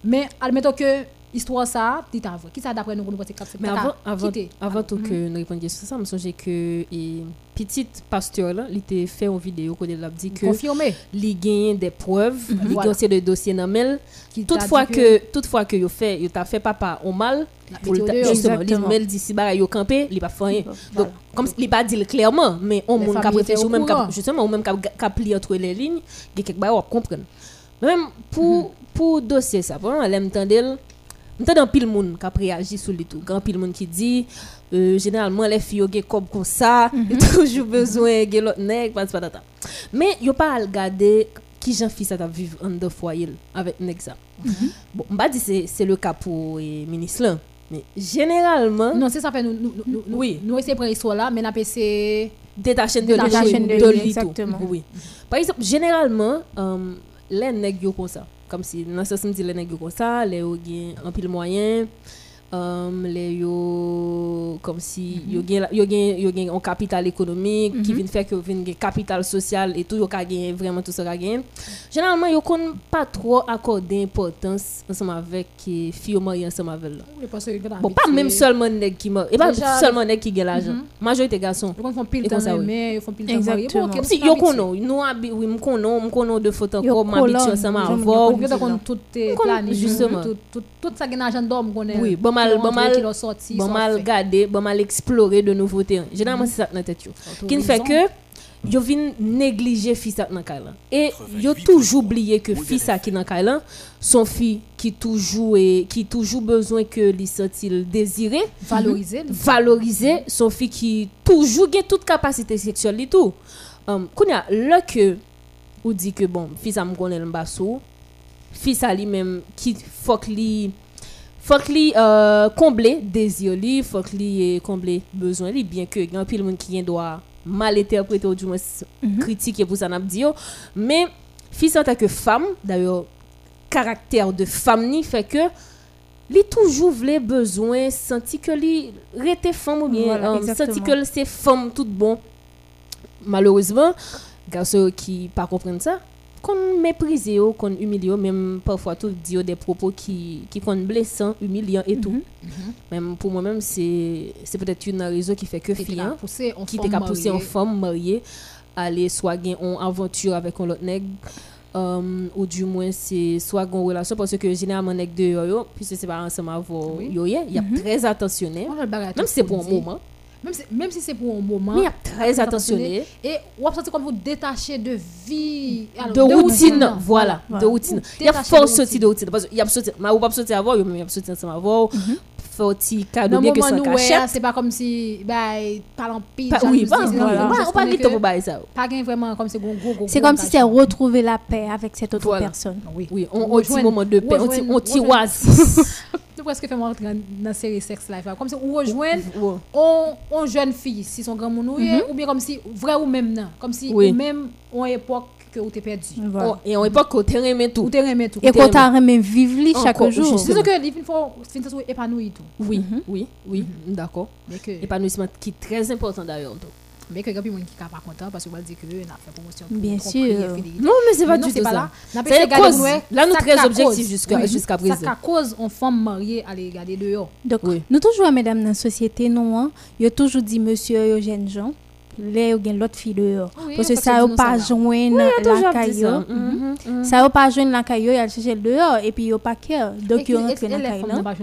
Mais admettons que histoire ça, dit à vrai. Qui ça d'après nous nous que c'est Mais avant, avant, avant tout que nous répondions sur ça, je me souviens que et, petite pasteur là, il était fait une vidéo où il a dit que confirmé il gagne des preuves, il Voilà. gagne des dossiers dans mail. Toutefois que toutefois que yo fait, yo t'a fait papa au mal, La pour justement, il mail d'ici bah yo campé, il pas fait rien. Donc comme il pas dit clairement, mais on monde étaient ou même justement ou même qui qui pli entre les lignes, il a quelque chose à comprendre. Même pour pour dossier ça, bon, l'aime tendel M'entend pile monde qui a réagi sur le tout. Grand pile monde qui dit euh, généralement les filles ont comme comme ça, Mhm. ont toujours besoin de l'autre nèg pas patata. Mais yo pas à regarder qui j'en fils ça t'a vivre en deux foyer avec nèg ça. Mhm. Bon, on pas dit c'est c'est le cas pour les ministre là, mais généralement Non, c'est ça fait nous nous nous nous- Oui. de pas essayé détaché de de de. Oui. Par exemple, généralement, euh, les nègres yo comme ça. Comme si, dans ce dit les comme ça, les gen un pile euh, les yo comme si yo gen yo gen yo gen un capital économique qui vient faire que vient gen capital social et tout yo ka vraiment tout ça ka. Généralement, yo kon pas trop accorder importance ensemble avec eh, fille yo mariée ensemble avec là. Bon, pas même seulement nèg qui et pas seulement nèg qui gen l'argent. Mhm. Majorité garçon. Ils font pile mais ils font pile marié. Comme si yo kono, nous habi, oui, kono, kono de faute encore, ensemble avant. Yo kon tout planifié, justement. tout tout ça gen agent d'homme qu'on Oui, bon mal, bon mal, bon mal fait. garder, bon mal explorer de nouveaux terrains. Généralement, c'est ça dans tête. Qui ne fait que yo vin négliger fils ça dans kay là. Et yo toujours oublié que fils ça qui dans kay là, son fille qui toujours et qui toujours besoin que li sentil désiré, valoriser valoriser son fille qui toujours gagne toute capacité sexuelle et tout. Um, kounya, là que ou dit que bon, fils a me connaît le basso, fils a lui-même qui faut que li faut que li euh, combler désir li, faut que li eh, combler besoin li bien que grand pile monde qui doit mal interpréter ou du moins critiquer pour ça dit mais fils en tant que femme d'ailleurs caractère de femme ni fait que li toujours vle besoin senti que li rete femme ou bien Voilà, euh, senti que c'est femme tout bon. Malheureusement garçon qui pas ça qu'on méprise qu'on humilie même parfois tout dit yo des propos qui qui qu'on blessant humiliant et tout. Même pour moi même c'est c'est peut-être une raison qui fait que qui fille t'a hein, poussé en qui t'a qu'à pousser en femme mariée. Aller soit gain en aventure avec un autre nègre euh, ou du moins c'est soit une relation parce que généralement nègre de yo puisque c'est pas ensemble Oui. yo y a très attentionné. Même si c'est pour un dit. moment Même si, même si c'est pour un moment. mais il y a très attentionné Et ou absenti comme vous détachez de vie. alors, de routine non, voilà de routine il y a fort de sorti routine. de routine parce que il y a sorti mais ou pas sorti avant il y a sorti ensemble avant cachette c'est pas comme si, bah, parlant pile, Pas- oui jalousie, pas c'est voilà. non, on juste pas connaît griter que pour bailler ça Pas gain vraiment comme c'est gros, gros, gros. C'est gros comme si c'est engagement. retrouver la paix avec cette autre Voilà. personne. Oui. oui on On on petit rejoint- moment de paix on oasis C'est presque fait moi rentrer dans la série Sex Life. là? Comme si on rejoint Ouais. on, on jeune fille, si son grand moun ou ye, ou bien comme si, vrai ou même non. Comme si, ou même, on époque que ou t'es perdu. Voilà. Oh, et on époque au terrain mais tout remis tout. Et t'as remis vivre chaque Encore, jour. C'est sûr que il faut, faut épanoui tout. Oui, oui, oui, d'accord. Mais que, Épanouissement qui est très important d'ailleurs. mais que, il y a des gens qui sont pas contents parce qu'on va dire que, on a fait promotion pour Bien sûr. Non, mais c'est pas Non, du c'est tout pas ça. pas C'est cause. Là, nous très objectifs jusqu'à Oui, présent. qu'a cause on femme mariée à les garder dehors. Donc, Oui. nous toujours, mesdames, dans la société, nous, hein, il a toujours dit monsieur, jeune gens, là, il y a l'autre fille dehors. Oui, Parce que ça, nous, pas a la caillou. ça. Mhm, mhm. Ça n'a pas joint la caillou, il a cherché le dehors. Et puis, il a pas cœur. Donc, il rentre dans la caillou. pas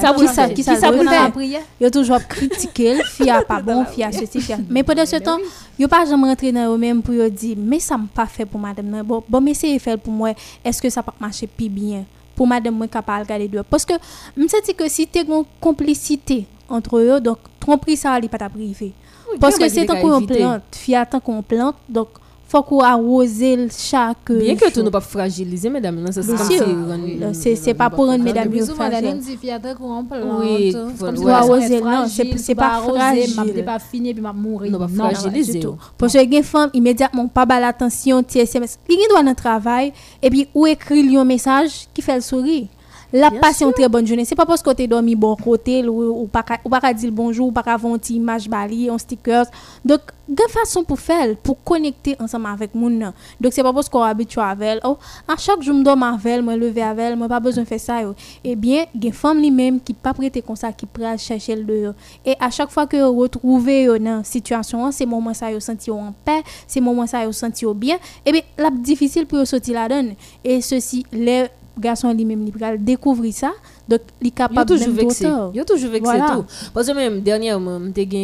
ça vous ça- qui ça vous fait? le Il y a toujours critiqué, le fille a pas bon, fille a (laughs) ceci, fille Mais pendant ce temps, il a pas jamais rentré dans eux-mêmes pour lui dire, mais ça m'a pas fait pour madame. Bon, bon, mais c'est fait pour moi. Est-ce que ça peut marcher plus bien? Pour madame, moi, capable de regarder dehors? Parce que, je me sens que si tu as une complicité entre eux, donc, tromperie, ça va pas privé. Parce que c'est tant qu'on plante, fille attend qu'on plante, donc, faut qu'on arrose le chaque Bien que tout jour. ne pas fragiliser, mesdames. non, ça, c'est comme sûr. si- Oui. C'est- pas pour rendre mesdames Mais yo souvent, fragile. les gens disent, fille, attends qu'on plante. Oui, personne Arroser, est non, c'est- tu pas fragile. pas fini, puis m'a mourir. Non, pas Non, fragiliser. du tout. Parce que les femmes, immédiatement, pas bal attention, ti SMS. Li gen doit dans travail, et puis, ou écrit li un message qui fait le sourire. La passe une très bonne journée. C'est pas parce que tu dormi bon côté ou ou pas ou pas dire bonjour, ou pas ka faire un petit image bali, un stickers. Donc, de façon pour faire pour connecter ensemble avec nan. Donc c'est pas parce qu'on habitué avec elle. Oh, à chaque jour me dorme avec elle, me lever avec elle, moi pas besoin de faire ça yo. Eh bien, gen femme li même qui pas prêter comme ça qui pral chercher le dehors. Et à chaque fois que vous retrouvez yo dans situation, c'est moment ça yo senti en paix, c'est moment ça yo senti bien. Eh bien, la difficile pour sortir la donne. Et ceci les garçons li même li pral découvrir ça. Donc, li Yo capable toujours vexé. toujours vexé Voilà. tout. Parce que même dernièrement,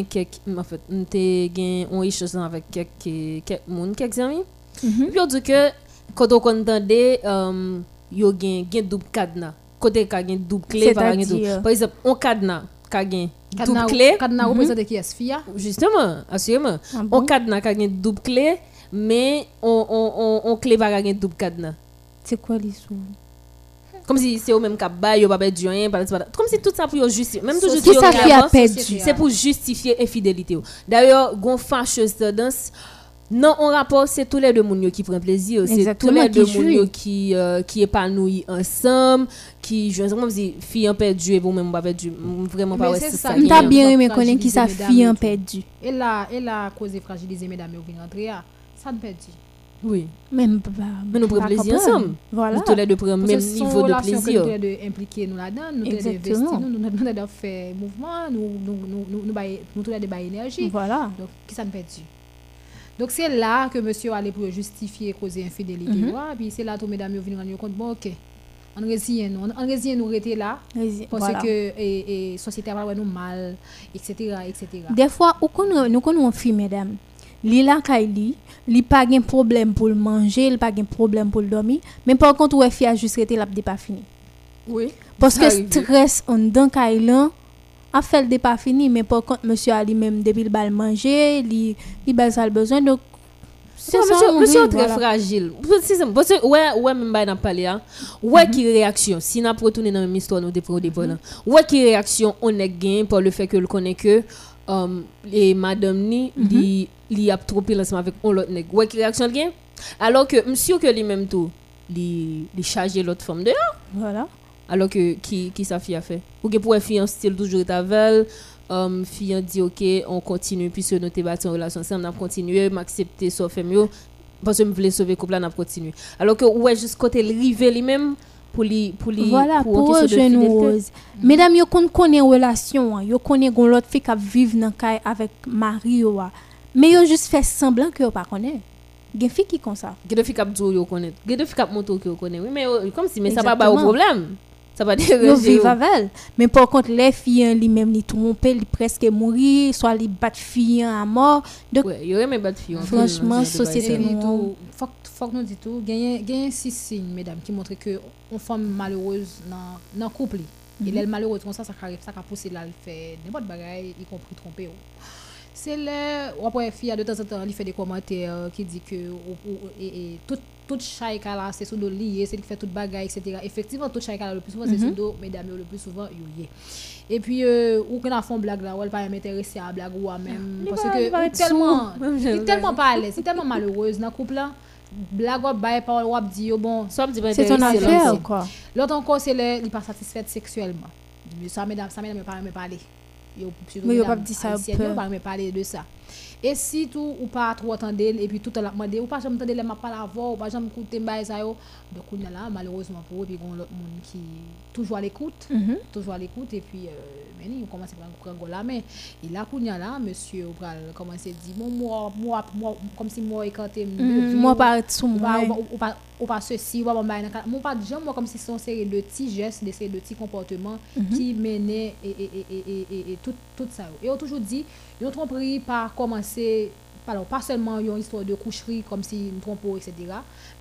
quelques en fait, on échange avec quelques quelques monde, quelques amis. Puis on dit que quand on entendait euh yo gen gen double cadenas. Côté ka double clé? Par exemple, on cadenas ka double clé. cadenas Mhm. représente qui? Est fia? Justement, assurément. Ah bon? On cadenas ka gen double clé, mais on on on, on clé double cadenas. C'est quoi l'histoire? Comme si c'est au même cap bas, yo pas perdu rien, pas- pas- comme si tout ça pour justifier. Même toujours Qui ça qui a perdu? c'est pour justifier infidélité. D'ailleurs, gon fâcheuse tendance non, on rapport, c'est tous les deux moun yo qui prennent plaisir. C'est tous les deux qui moun yo jouent. qui, euh, qui épanouissent ensemble, qui jouent ensemble. Comme si fille en perdu et vous-même pas perdu. Vraiment pas c'est ça, ça. Il On qui t'a est- bien aimé connaître qui sa fille et en perdu. Elle a, elle a causé fragiliser mesdames et vient rentrer. ah. Ça ne perd Oui. Même pas. Mais nous prenons plaisir ensemble. Voilà. Nous tous les deux prenons même niveau de plaisir. Nous deux impliqués nous là-dedans, nous Exactement. nous, nous, nous, nous tous fait mouvement, nous, nous, nous, nous, nous, nous tous les deux bail énergie. Voilà. Donc, qui ça perd Donc, c'est là que monsieur allait pour justifier causer infidélité. Mhm. ouais, Puis c'est là que mesdames venez rendre compte, bon, ok, on nous, on nous rester là. Rési- Parce voilà. que et, et société va nous mal, etc. etc. Des fois, ou kon, nous connaissons une fille, mesdames. Li la kay li, li pa gen problème pour le manger, li pa gen problème pour le dormir. Mais par contre, ou fille a juste été là, de pas fini. Oui. Parce Ça que arrive. stress en dedans kay lan, a fait le pas fini. Mais par contre, monsieur a lui-même, depuis le bal manger, li, li bal ça le besoin. Donc, c'est Non, ça, monsieur, on monsieur dit, est très voilà. fragile. C'est ça, Parce que, ouais, ouais, même pas n'a parlé, hein. Ouais, qui réaction. Si n'a pas retourné dans la même histoire, nous dépendons dépendant. Ouais, qui réaction, on est gain par le fait que le connaît que, um, et madame ni, li, li a trop ensemble avec on l'autre nèg. Ouais, qui réaction gain. Alors que, monsieur que lui-même tout, li, li chargé l'autre femme dehors. Voilà. Alors que, qui, qui sa fille a fait? Ou que pour fille en style toujours elle, um, fille a dit, ok, on continue, puisque nous t'es en relation ensemble, on a continué, m'accepter, sauf mieux, parce que je voulais sauver le couple, on a continué. Alors que, ouais, juste côté rivé lui-même, pour lui, Voilà, pour. Rose. Mesdames, yo kon connaît relation, hein. yo connaît gon l'autre fille qui vivre dans avec mari ah. Mais yo juste fait semblant que yo pas connaît. Gen fille qui comme ça? Gede fi kap djou yo konet. Gede fi kap moto ki yo. Oui, mais yo- comme si, mais ça va pas au problème. Ça va Yo avec. Mais par contre, les filles li même li trompé, li presque mourir, soit li bat fille à mort. Donc Ouais, yo reme bat fi. Franchement, société tout, faut, fok nou ditou, genyen 6 sign, medam, ki montre ke on fom malerouz nan, nan koup li. Mm -hmm. E lèl malerouz kon sa, sa ka, ka pousse lal fè nepot bagay, y kompri trompe yo. Se lè, wapwe fi a de tan san tan li fè de komantè uh, ki di ke ou, ou, e, e, tout, tout chay ka la se sou do liye, se li fè tout bagay, etc. Efektivan, tout chay ka la le plus souvan mm -hmm. se sou do, medam yo le plus souvan yo ye. E pi, euh, ou kon a fon blag la, ou el pa yon m'interesse a blag ou a men. Parce ke, ou telman, yon telman pa alè, yon telman malerouz nan koup la, Blague ou bail par ou ap dit, bon, Soit dit pas c'est ton affaire quoi. l'autre encore c'est le, il pas satisfait sexuellement. Ça, mesdames, ça, mesdames, pas me parler. Mais yo pas dit ça pas me parler de ça. Et si tout ou pas trop entendre et puis tout le temps demander ou pas jamais entendre les m'a pas la voix ou pas jamais écouter bail ça yo. Donc on est là malheureusement pour eux puis gon l'autre monde qui toujours à l'écoute Mhm. toujours à l'écoute et puis euh, mais on commence à prendre prendre la main et là kounya là monsieur on commence à dire bon moi moi moi comme si moi écarté Mhm, Moi pas sous ou pas moi. ou pas- ou pas ou ou moi comme si c'est une série de petits gestes des séries de petits comportements qui menaient et et et et et, et, et tout et on toujours dit ils ont tromperie par commencer alors pas seulement une histoire de coucherie comme si nous trompons etc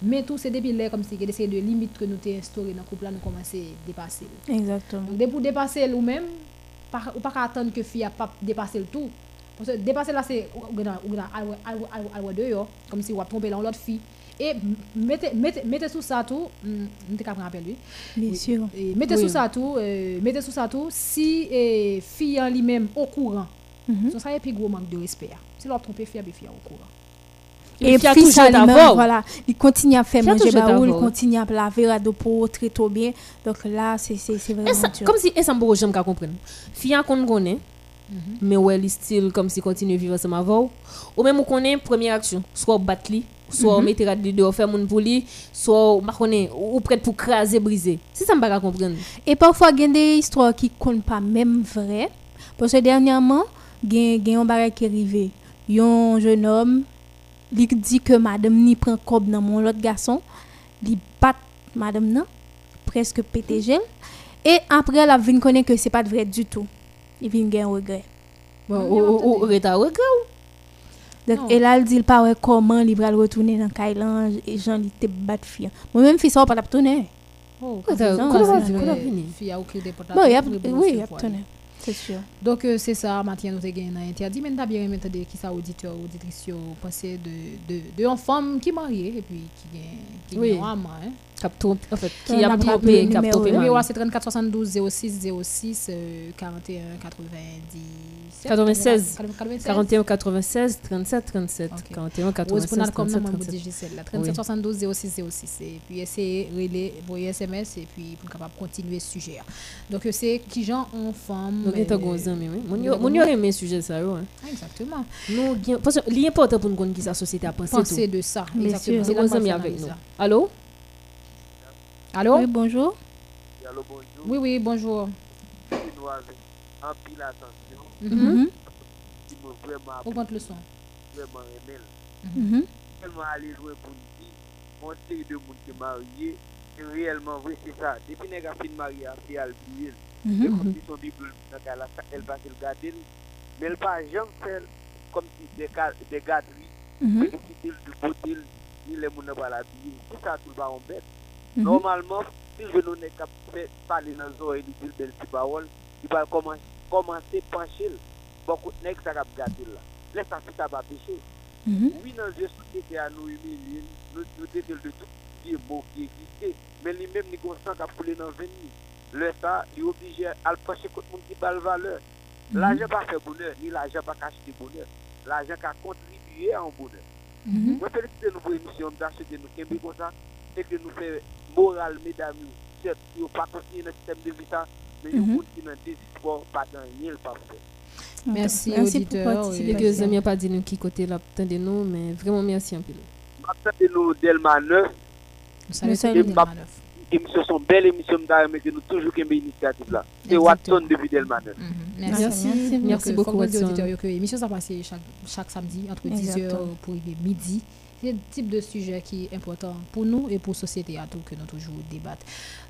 mais tout c'est depuis là comme si des de limites que nous t'ai instauré dans le couple là nous commencer à dépasser Exactement. donc, pour dépasser ou même, pas- ou pas qu'à attendre que fille a pas dépassé le tout. Parce que dépasser là, c'est ou dehors, comme si on a trompé l'autre fille. Et mettez, mettez, mettez sous ça tout, hum, capable de rappeler lui. Bien sûr. Et mettez sous ça tout, euh, mettez sous ça tout, si eh, fille en lui-même au courant, Mhm. serait un plus gros manque de. Si fille, ben fille au courant. Et Fia puis toujours ça, ta lui-même, voix. voilà, il continue à faire Fia manger toujours ta baoul, il voix. continue à laver à dos pour très trop bien. Donc là, c'est c'est c'est Et vraiment ça- dur. Comme si, et ça me j'aime qu'à comprendre. Fia qu'on connaît, mais ouais, il style comme si continue à vivre ensemble avec Ou même on connaît première action, soit battre lui, soit Mhm. mettre la dehors, faire mon pour lui, soit ma connaît, ou craser, briser. Si ça me pas comprendre. Et parfois, il y a des histoires qui ne sont pas même vraies. Parce que dernièrement, il y a un bagage qui est arrivé. Il y a un jeune homme, il dit que madame ni prend cob dans mon autre garçon. Il bat madame nan, presque pété gel. Et après, la connaît que c'est pas vrai du tout. Il vient gagner un regret. Bon, ou, ou, ou, reta regret ou? Donc, Non. et là, il dit pas ouais, comment il va retourner dans Kailan et Jean, il te bat fille. Ça pas retourner. Oh, Reta- Non, comment vrai. comment? Fille a la Bon, a, oui, il. C'est sûr. Donc, euh, c'est ça, Mathieu, nous avons interdit. Mais nous avons bien qui ça, auditeur, auditrice, penser de, de, de une femme qui est mariée et puis qui gagne qui Oui. un amant, hein. En fait, qui a qui numéro, mari. c'est 34 72 06 06 euh, 41 97. 96. 96. 41 96 37 37 Ok. 41 Rose 96 pour comme 37 nous, 37 dit Gisèle, là. 37 72 06 06. Et puis, essayer de relayer, envoyer SMS et puis pour capable continuer ce sujet. Donc, euh, c'est qui gens en femme. Donc, euh, oui. Mon aimé sujet ça, hein. Ah, Exactement. Nous, parce que l'important pour nous connaître qui sa société a Penser tout. de ça. Exactement. C'est avec nous. Allô? Allô? Oui, bonjour. Allô, bonjour. Oui, oui, bonjour. Un pile attention. Mhm. Mhm. vraiment, Augmente le son. vraiment aimé. Mhm. Tellement aller jouer pour une fille, mon série de monde qui est marié, c'est réellement vrai, c'est ça. Depuis que c'est Mhm. comme si son Bible, elle va se le garder. Mais elle va jamais faire comme si des ga- des Mhm. ni les gens pas l'habiller. C'est ça tout le monde en bête. Mhm. Normalement, si je nous ai fait parler dans les oreilles, il dit belle petite parole, il va commencer commencer à pencher. Beaucoup de nègres, ça va gâter là? Laisse ça, ça va pécher. Mhm. Oui, dans une société à nous humilier, nous nous détruire de tout qui est beau, qui existait. Mais lui-même, il consent qu'à pouler dans le venir. Le ça, il est obligé à le pencher contre le monde qui bat le valeur. L'argent pas fait bonheur, ni l'argent pas acheter bonheur. L'argent qui a contribué à un bonheur. Mhm. Fait moral, mesdames, certes, ils n'ont pas continué dans le système de vie, mais ils Mhm. ont dans désespoir, pas dans rien, pas fait. Merci, participer. Les deux amis n'ont pas dit nous qui côté là, attendez nous, mais vraiment merci un peu. Attendez nous Delma 9, Nous Delma Delma Neuf. émission sont belles émissions d'ailleurs, mais que nous toujours Kembe initiative là. C'est. Watson depuis Delma 9. Mhm. Merci. Merci. Merci. Merci beaucoup, auditeurs l'émission ça passe chaque, chaque samedi entre 10h Exactement. pour midi. Le type de sujet qui est important pour nous et pour la société à tout que nous toujours débattre.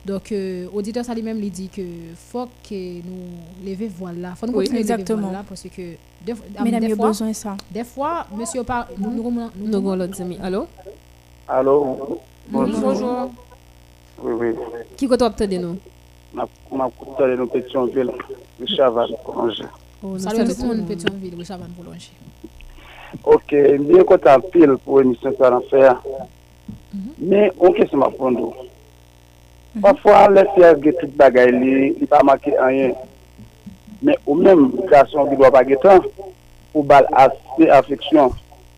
Donc, euh, auditeur ça lui-même lui dit que faut que nous lever voilà. faut nous Oui, de lever exactement. voilà parce que des, Mesdames, des il y a fois, besoin de ça. des fois, monsieur par nous nous nous- Nous avons l'autre ami. Allô? Allô? Bonjour. Bonjour. Oui, oui. Qui côté attendez nous? Ma ma coupé de nos Pétionville, le chaval, congé. Oh, nous Salut tout le monde, le Pétionville, Richard Van Boulanger. Ok, mwen kontan pil pou emisyon sa lan fè. Men, onke se ma pondou. Mhm. Pafwa, lè fè ge tout bagay li, li pa maki anyen. Men, ou men, gason ki dwa pa getan, ou bal aspe afeksyon.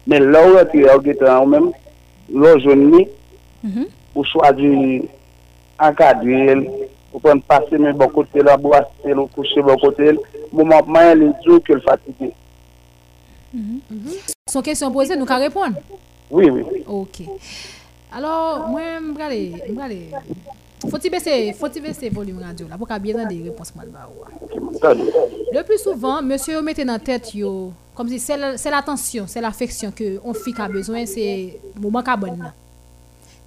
Men, lò ou eti ou getan mhm. ou men, lò jouni, ou chwa di ankadil, ou kon pase men bon kote la, bo aspe lò kouche bon kote, mouman mayen li djou ke l fatike. Son question posée, nous qu'à répondre? Oui, oui. Ok. Alors, moi, je vais Faut-il baisser, faut-il baisser le volume radio là pour qu'il bien des réponses Le plus souvent, monsieur mettez dans la tête yo, comme si c'est la- c'est l'attention, c'est l'affection que on fille a besoin, c'est moment qu'a bonne là.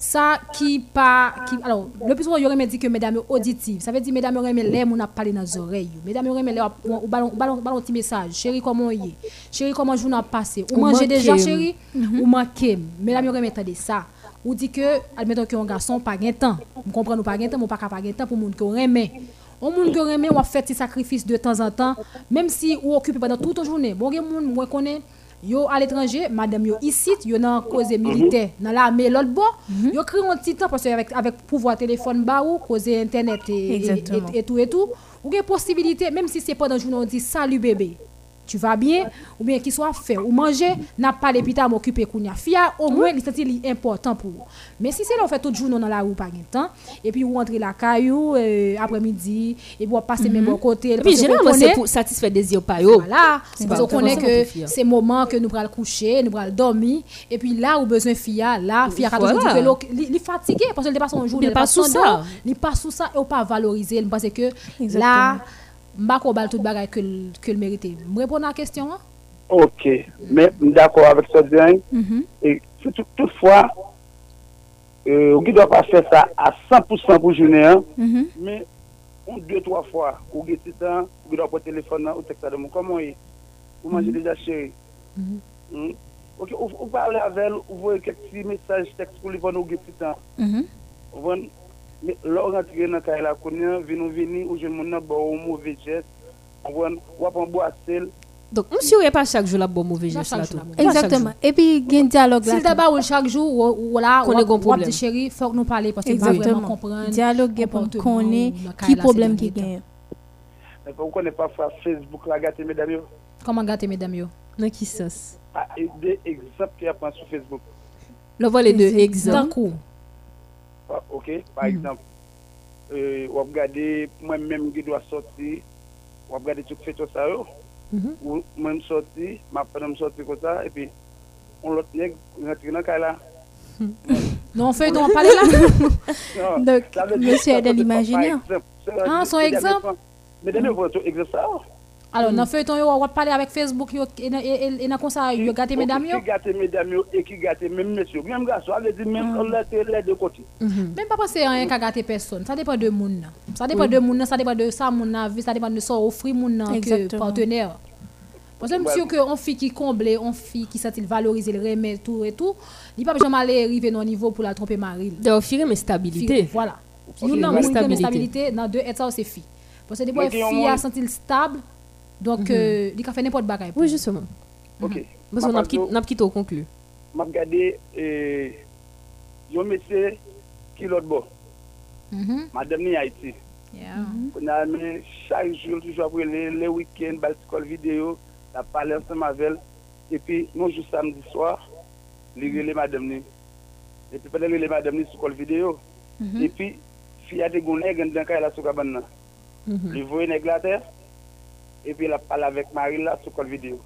Ça qui pas qui alors le plus souvent il aurait dit que mesdames auditives, ça veut dire mesdames aurait les mon a parlé dans les oreilles. Mesdames aurait les ou ballon ballon ballon petit message, chérie comment y est? Chérie comment journée a passé? Ou manger déjà chérie? Ou manqué. Mesdames aurait de ça. Ou dit que admettons que un garçon pas gain temps. On comprend nous pas gain temps, mon pas pas gain temps pour monde que remet. On moun que remet ou fait des sacrifices de temps en temps, même si ou occupé pendant toute une journée. Bon gen moun moi connais yo à l'étranger, madame yo ici, yo dans cause militaire, dans l'armée l'autre bord, yo crée un petit temps parce que avec avec pouvoir téléphone ba ou cause internet et, et, Exactement. et, et tout et tout, ou gen possibilité même si c'est pas dans journée on dit salut bébé. Tu vas bien, ou bien qu'il soit fait, ou manger, n'a pas les pita m'occuper. Fia, au moins, il c'est important pour vous. Mais si c'est là, on fait tout jour dans la rue, pas de temps, et puis vous rentrez la caillou, euh, après-midi, et vous passez même au côté. Et puis, généralement, c'est pour satisfaire des yeux pas Voilà. C'est parce qu'on connaît que c'est moment que nous allons coucher, nous allons dormir, et puis là, où besoin fia, là, fia, voilà. il est fatigué, parce qu'il passe un jour, il passe sous ça. Il passe sous ça, et on pas valoriser, parce que là, Mbako bal tout bagay que que le mérité. Me répondre à la question hein? OK. Mais d'accord avec ça bien. Mm-hmm. Et toutefois euh, on ne doit pas faire ça à 100% pour journée hein? mm-hmm. mais on deux trois fois ou get temps on doit prendre téléphone ou texte de moi comment est vous mangez déjà chéri. Mm? OK, vous parlez avec elle, vous voyez quelques petits messages texte pour lui voir nous get temps. Mm-hmm. lò rentre nan kay la konnen, vin ou vini, ou jen moun nan bo ou mouve jes, wap an bo asel. Donc, monsieur ou pas chaque jour la bon mauvais geste là tout. Exactement. Et puis gen dialogue là. Si d'abord ou chaque jour ou là on est gon problème. chéri, faut que nous parler parce que pas vraiment comprendre. Dialogue pour connaître qui problème qui gagne. Mais vous connaissez pas Facebook la gâter mesdames yo? Comment gâter mesdames yo? Dans qui sens? Ah, des exemples qui apprend sur Facebook. Le voilà les deux exemples. D'accord. Ok, par exemple, euh, gade mwen menm ki dwa soti, wap gade tout feto sa yo, ou mwen soti, ma penan soti ko sa, epi, on lot neg, rentre kay la. Non, dont on parlait là (laughs) Donc, monsieur est de l'imaginaire. Ah, son exemple? Mais donnez votre exemple ça. Alors, dans le feuilleton, on va parler avec Facebook, et dans comme ça, vous gâtez mesdames. Qui gâte mesdames et qui gâte même monsieur. Même garçon, elle dit même on les deux côtés. Même pas penser à rien qu'à gâter personne. Ça dépend de monde. Ça dépend de monde, ça dépend de ça, mon avis, ça dépend de ça, offrir mon que partenaire. Parce que monsieur que on fille qui comble, on fille qui s'est valoriser le remet tout et tout, il pas besoin d'aller arriver au niveau pour la tromper Marie. D'offrir mes stabilité. Voilà. Nous non stabilité dans deux et ça c'est fille. Parce que des fois fille a senti stable donc, mm -hmm. euh, il a fait n'importe quoi. Oui, justement. Ok. Parce qu'on a quitté au conclu. Je regardé, je me suis qui l'autre bon. Madame ni Haïti. On a mis chaque jour, toujours après les, les week-ends, balticole vidéo, la parlé ensemble avec elle. Et puis, nous, juste samedi soir, les relais madame ni. Et puis, pendant les madame ni sur la vidéo. Et puis, fille a des gounets, dans le cas, elle a sur la. Le voyez néglateur et puis il a parlé avec Marie là sur la vidéo.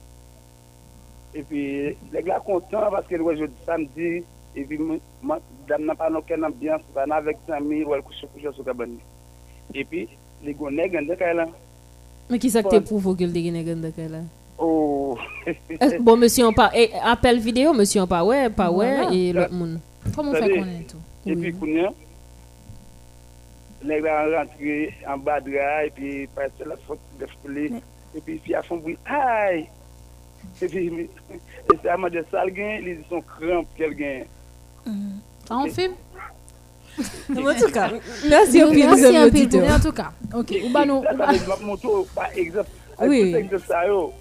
Et puis les gars contents parce que le samedi, et puis madame n'a pas aucune ambiance, on avec ses amis, ou elle couche couche sur la bande. Et puis les gars nègres de là. Mais qui ça que pour que les nègres de là? Oh. bon monsieur on pas appel vidéo monsieur on pas ouais pas ouais et l'autre monde. Comment on fait connaître tout? Et puis Kounia les gars rentré en bas de et puis passer la faute de foulée et puis puis à fond bruit aïe! Et puis c'est à moi de gain ils sont crampes gagne. Ça on filme? (laughs) En tout cas (laughs) merci au pire merci un peu en tout cas ok ou bah non ça moto par exemple oui. ça yo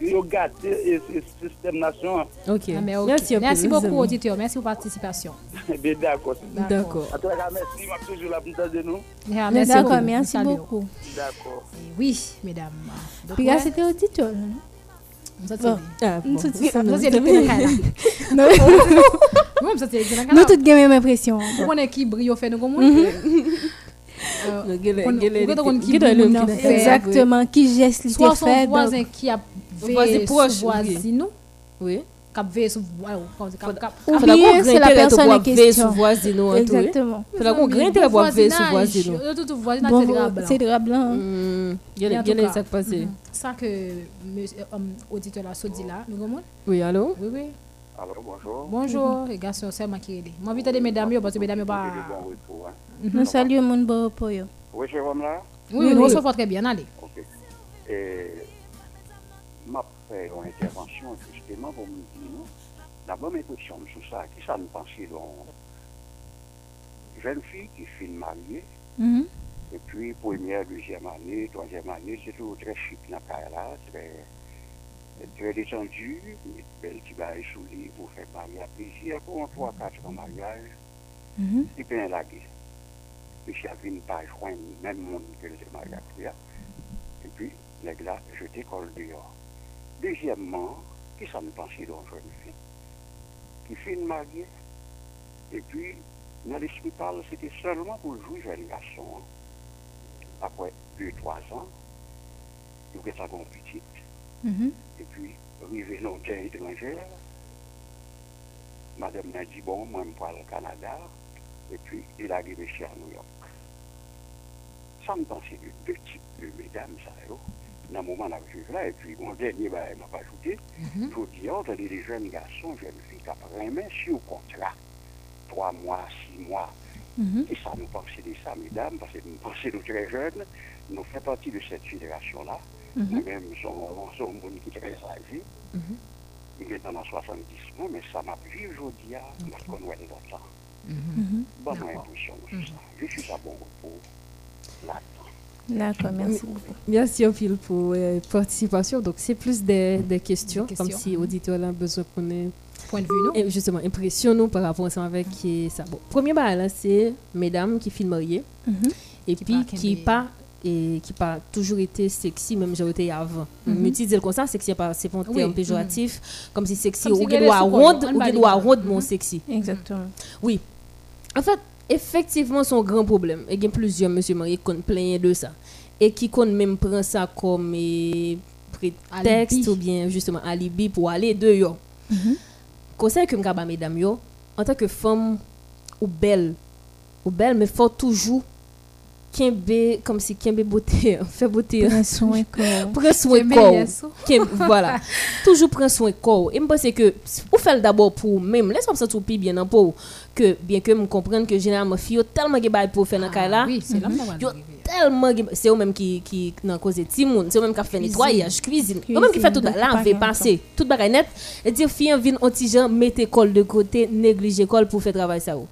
yo gâté le système nation. Ok. Ah, okay. (laughs) Merci, merci beaucoup, auditeur. Merci pour la participation. D'accord. D'accord. Merci. Toujours de nous. Merci, D'accord, merci beaucoup. D'accord. Oui, mesdames. Puis là, c'était auditeur. Ah, Nous toutes la (laughs) (laughs) même impression. On est qui brille au fait de comment Exactement, qui geste il Soit son voisin qui a voisin Oui. Cap sur Ou bien c'est la personne en question. Exactement. Qu'on sur. Tout voisinage c'est blanc. Il y a ça qui passe. Ça que auditeur là dit là, nous comment Oui, allô? Oui, oui. Alors, bonjour. Bonjour, les gars, c'est moi qui là. Moi, vite des mesdames, parce que mesdames, pas. Nous saluons mon beau. Oui, je vous là? Oui, nous recevons très bien, allez. Ok. fè yon intervensyon justeman pou moun di nou, la bom etosyon sou sa, ki sa nou pansi don jen fi ki fin marye, mm -hmm. e pi premiè, deuxième anè, troisième anè, se tou tre chik nan kaya la, tre detendu, bel ti baye sou li pou fè marye apresi, akou an 3-4 an mariage, li pen la gè. Pi si avin pa jwen, men moun ke le marye akou ya, e pi, neg la, jete kol deyo. Deuxièmement, qui ça me pense d'une jeune fille qui fait une mariée et puis dans l'hôpital, c'était seulement pour jouer jeune garçon. Après 2-3 ans, nous avons petite mm -hmm. et puis arrivé dans terre étrangère. Madame m'a dit, bon, moi, je vais au Canada. Et puis, il est arrivé chez à New York. Ça me pensait de deux types de mesdames, ça, Dans le moment où je suis là, et puis, mon dernier, bah, il m'a pas ajouté. Mhm. Je vous dis, oh, attendez, les jeunes garçons, jeunes filles, qui apprennent sur contrat. Trois mois, six mois. Mhm. Et ça, nous pensons de ça, mesdames, parce que nous pensons nous très jeunes, nous faisons partie de cette génération-là. Mhm. Nous-mêmes sommes sommes des gens qui très âgés. Il est dans les 70 mois, mais ça m'a vu aujourd'hui, parce qu'on voit longtemps. Mhm. Bonne impression. Je suis à bon repos. D'accord, merci beaucoup. Merci au fil pour euh, participation. Donc, c'est plus des, des questions, Des comme si l'auditeur a besoin qu'on ait Point de vue, non et justement impression nous par rapport à ça avec ça. Bon, premier bail là, c'est mesdames qui filment mariées Mhm. et Qui puis pas qui pas et qui pas toujours été sexy même j'ai été avant. Mhm. Me dire comme ça sexy c'est pas un Oui, terme mhm. péjoratif comme si sexy Comme si ou qu'elle doit est sous rond corps, on ou doit mon Mhm. sexy. Exactement. Oui. En fait, effectivement, un grand problème. Il y a plusieurs monsieur mariés qui ont plaint de ça. Et qui comptent même prendre ça comme eh, prétexte Alibi. ou bien justement alibi pour aller dehors. Mhm. Conseil que je mesdames yo, en tant que femme ou belle, ou belle, mais faut toujours kembe comme si kembe beauté, (laughs) fait beauté. Prends soin (laughs) corps. Prends soin corps. (laughs) voilà. toujours prendre soin corps. Et je pense que ou faire d'abord pour même laisse-moi me sentir bien dans peau que bien que me comprendre que généralement fille yo tellement ge bail pour faire dans cas là. Ah Oui, c'est là tellement c'est eux même qui qui dans cause ti moun, c'est eux même qui fait nettoyage, cuisine. Eux même qui fait tout donc là, pas on fait grand passer tout bagay net et dire fille vient un petit gens mettre école de côté, négliger école pour faire travail ça. ou.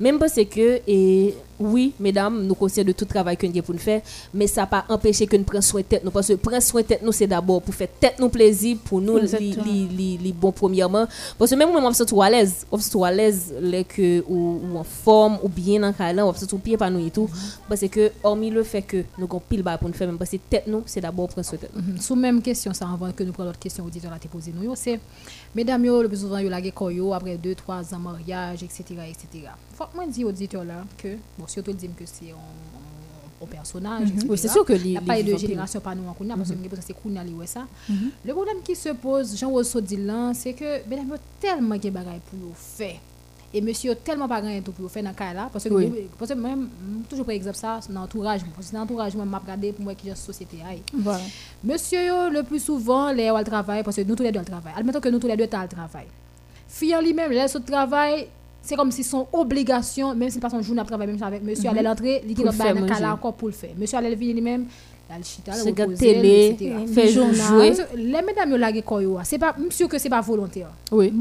Même parce que et oui, mesdames, nous conscients de tout travail que nous avons pour nous faire, mais ça n'a pas empêché que nous prenions soin de tête. Nous parce que prendre soin de tête, nous, c'est d'abord pour faire tête nous plaisir, pour nous, les bon premièrement. Parce que même moi, je trop à l'aise. Je trop à l'aise, les que, ou, ou en forme, ou bien je me sens trop bien épanoui et tout. Parce que, hormis le fait que nous avons pile bas pour nous faire, même parce que tête nous, c'est d'abord prendre soin de tête. Mhm. Sous même question, ça avant que nous prenions l'autre question auditeur a été posée nous, c'est mesdames yo le plus souvent yo la après 2 3 ans mariage etc etc. Que moi dire auditeur là que bon c'est un, un personnage Mhm. etc. Oui, c'est sûr que Il les- y a pas les de génération pas nous en Kounia parce que c'est Kounia li ouais ça. Mhm. Le problème qui se pose Jean Rosso dit là c'est que mesdames yo tellement de bagaille pour yo faire et monsieur yo tellement pas grand tout pour yo faire dans cas là parce que Oui. parce que même toujours par exemple ça dans l'entourage parce que l'entourage moi m'a regardé pour moi qui est société. Voilà. Monsieur yo, le plus souvent, les au travail, parce que nous tous les deux au travail. Admettons que nous tous les deux t'as le travail. Fille lui-même, les au travail, c'est comme si son obligation, même si pas son jour à travail, même si avec monsieur, Mhm. allait l'entrée, il le manger. là encore pour le faire. Monsieur allait venir lui-même, il a le le télé, etc. fait Journal. jouer. Les mesdames la c'est pas, monsieur que c'est pas volontaire. Oui.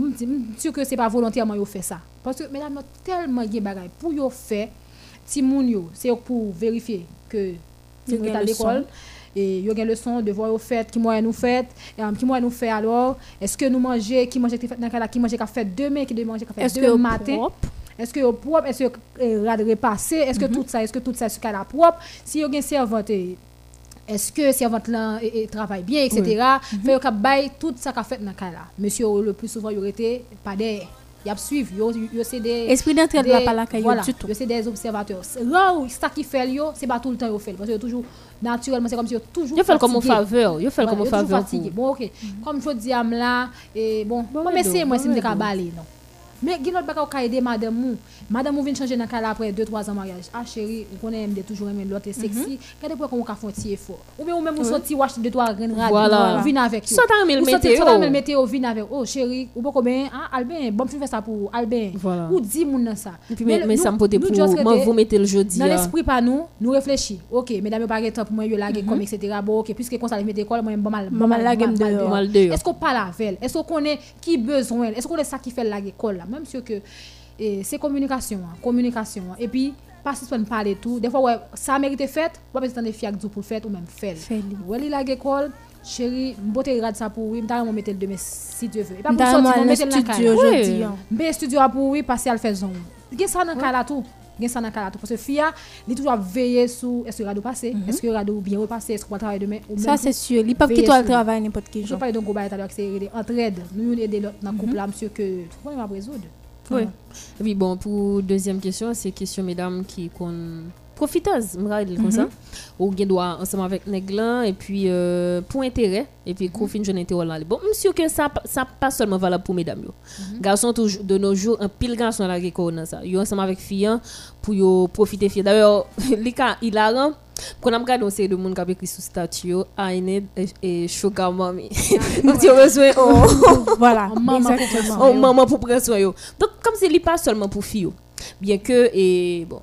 Sûr que c'est pas volontairement yo fait ça. Parce que mesdames tellement de bagaille pour yo faire, moun yo, c'est pour vérifier que à l'école et yo gen leçon devoir yo fait qui moyen nous fait et um, qui moyen nous fait alors? Est-ce que nous manger qui manger qui qui manger qu'a fait demain qui manger qu'a fait Est-ce que demain matin? propre? est-ce que propre? Est-ce que euh, rad repassé? Est-ce que tout ça est-ce que tout ça est là propre? Si yo gen servante eh, est-ce que servante là eh, eh, travaille bien etc fait bay tout ça qu'a fait dans cas là monsieur le plus souvent yo été pas derrière y a suivre yo yo c'est des Esprit d'entraide des- la pas la caillou voilà, du tout. yo c'est des observateurs là où ça qui fait yo c'est pas tout le temps yo fait parce que yo toujours naturellement c'est comme si yo toujours Yo fait comme en fatigué. faveur, yo fait Voilà, comme en yo toujours faveur fatigué. pour- bon ok comme je dis am là et bon bon mais redo, c'est moi bon si me redo. ka balé non mais gen bagay ou ka madame mou madame mou vient changer dans cas là après 2 3 ans mariage ah chérie on connaît aime de toujours aimer l'autre est sexy regardez pour qu'on ka font petit effort ou ou ou wash 2 3 graines rad Voilà. ou yo. Le Ou sorti- météo. soit t'as aimé le météo vinn avec oh chérie ou pas combien? Ah Albin bon je fais ça pour Albin Voilà. ou moun nan ça Et puis, mais, le- mais nous- ça me pote nous pour just moi, rete- vous mettez le jeudi. dans hein. l'esprit pas nous nous réfléchis ok mesdames pas temps pour moi yo laguer comme etc bon ok puisque comme ça les mettre école moi bon mal Bon mal laguer dehors. Mal dehors. est-ce qu'on parle avec elle? Est-ce qu'on connaît qui besoin est-ce qu'on est ça qui fait la même sûr que eh, c'est communication hein, communication hein. et puis pas si on parler tout des fois ouais ça mérite fait ou pas besoin de fiak pour le faire ou même faire Fais-le. ouais il la école chérie m'bote regarde ça pour oui m'ta mettre le demain si Dieu veut et pas pour M'ta sortir moi on le mettre le dans studio la caille. aujourd'hui, hein. Mais studio a pour oui passer à le faire zone. Gen dans caractère parce que fia il toujours veiller sur est-ce que radio passé. Mhm. est-ce que radio bien repassé. Est-ce qu'on va travailler demain ou Ça même c'est pour sûr. Il pas veiller quitter le sur- travail n'importe quel je jour. parle de gros bail tout à l'heure que c'est entraide. Nous aider l'autre dans le couple là monsieur que tout problème à résoudre. Oui. Puis bon, pour deuxième question, c'est question mesdames qui qu'on profiteuse, me rappelle comme Mhm. ça. Ou gen doit ensemble avec néglan et puis euh, pour intérêt et puis qu'on fin jeune intérêt. Bon, monsieur que ça ça pas seulement valable pour mesdames yo. Garçons toujours de nos jours un pile garçon là qui connaît ça. Yo ensemble avec filles pour yo profiter filles. D'ailleurs, (laughs) les cas hilarant quand on regarde une série de monde qui a écrit sous statut yo, I need a sugar mommy. Donc tu besoin oh, (laughs) Voilà, (laughs) maman exactement. pour Oh, maman pour prendre soin yo. Donc comme c'est pas seulement pour filles. Bien que et bon,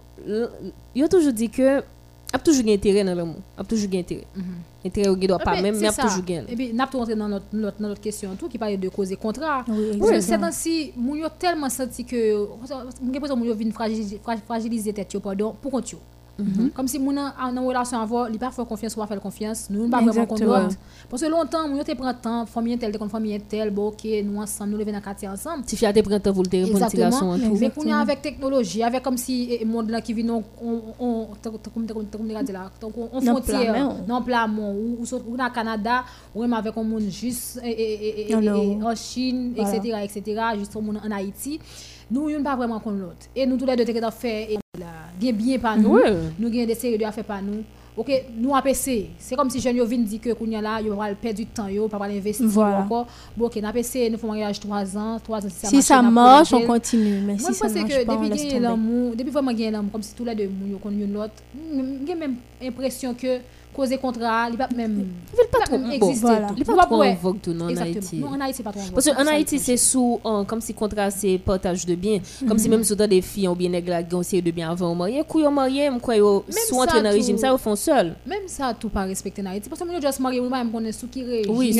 yo toujours dit que a toujours gain intérêt dans l'amour. A toujours gain intérêt. Intérêt au doit pas Eh ben, même mais a c'est toujours ça. gain. Et puis, n'a pas rentré dans notre, notre, dans notre question tout qui parlait de cause et contrat. Oui, c'est ainsi, moun yo tellement senti que, j'ai l'impression que moun yo vin fragiliser, fra- fragiliser tête yo, pardon, yo. Mhm. Comme si moun en en relation avant, il pas faire confiance ou pas faire confiance, nous ne pas vraiment contre Exactement. l'autre. Parce que longtemps, moun yo te prend temps, famille tel, te kon tel, bon, OK, nous ensemble, nous lever dans quartier ensemble. Si fiaté prend temps pour le répondre petit garçon en tout. Mais qu'on a avec technologie, avec comme si le monde là qui vit non on on ta- ta- comme comme comme dire là, donc on on Dans frontière, plat, non plat mon ou ou saute- ou dans Canada, ou même avec un monde juste et- et- et- et- Non, et- non. et en Chine, etc., etc., juste au monde en Haïti. Nous ne pas vraiment contre l'autre. Et nous tous les deux t'es et là, bien bien par nous. Nous gagnons des séries de affaires par nous. OK, nous APC, c'est comme si jeune yo vinn dit que kounya là, yo va perdre du temps yo, pas investir Voilà. encore. Bon OK, n'a APC, nous font mariage 3 ans, 3 ans si ça Si marche, ça marche, on continue. Mais Moi, si je ça marche que pas, depuis tomber. l'amour, depuis vraiment gagner l'amour, comme si tous les deux, nous connaissons l'autre, j'ai même l'impression que causer contrat, il va même. Il pas trop exister. Voilà. Il pas trop en vogue tout non, en. Haïti. Non, en Haïti, c'est pas trop en vogue. Parce qu'en Haïti, c'est sous, euh, comme si contrat, c'est partage de biens. Comme Mhm. si même sous des filles ou bien qui ont série de biens avant au marié. Ils marié, quoi, ils Même sont entrés ça, dans régime, ça, ils font seul. Même ça, tout pas respecté en Haïti. Parce que nous, juste mariés, nous, même, on est sous qui régime. Oui,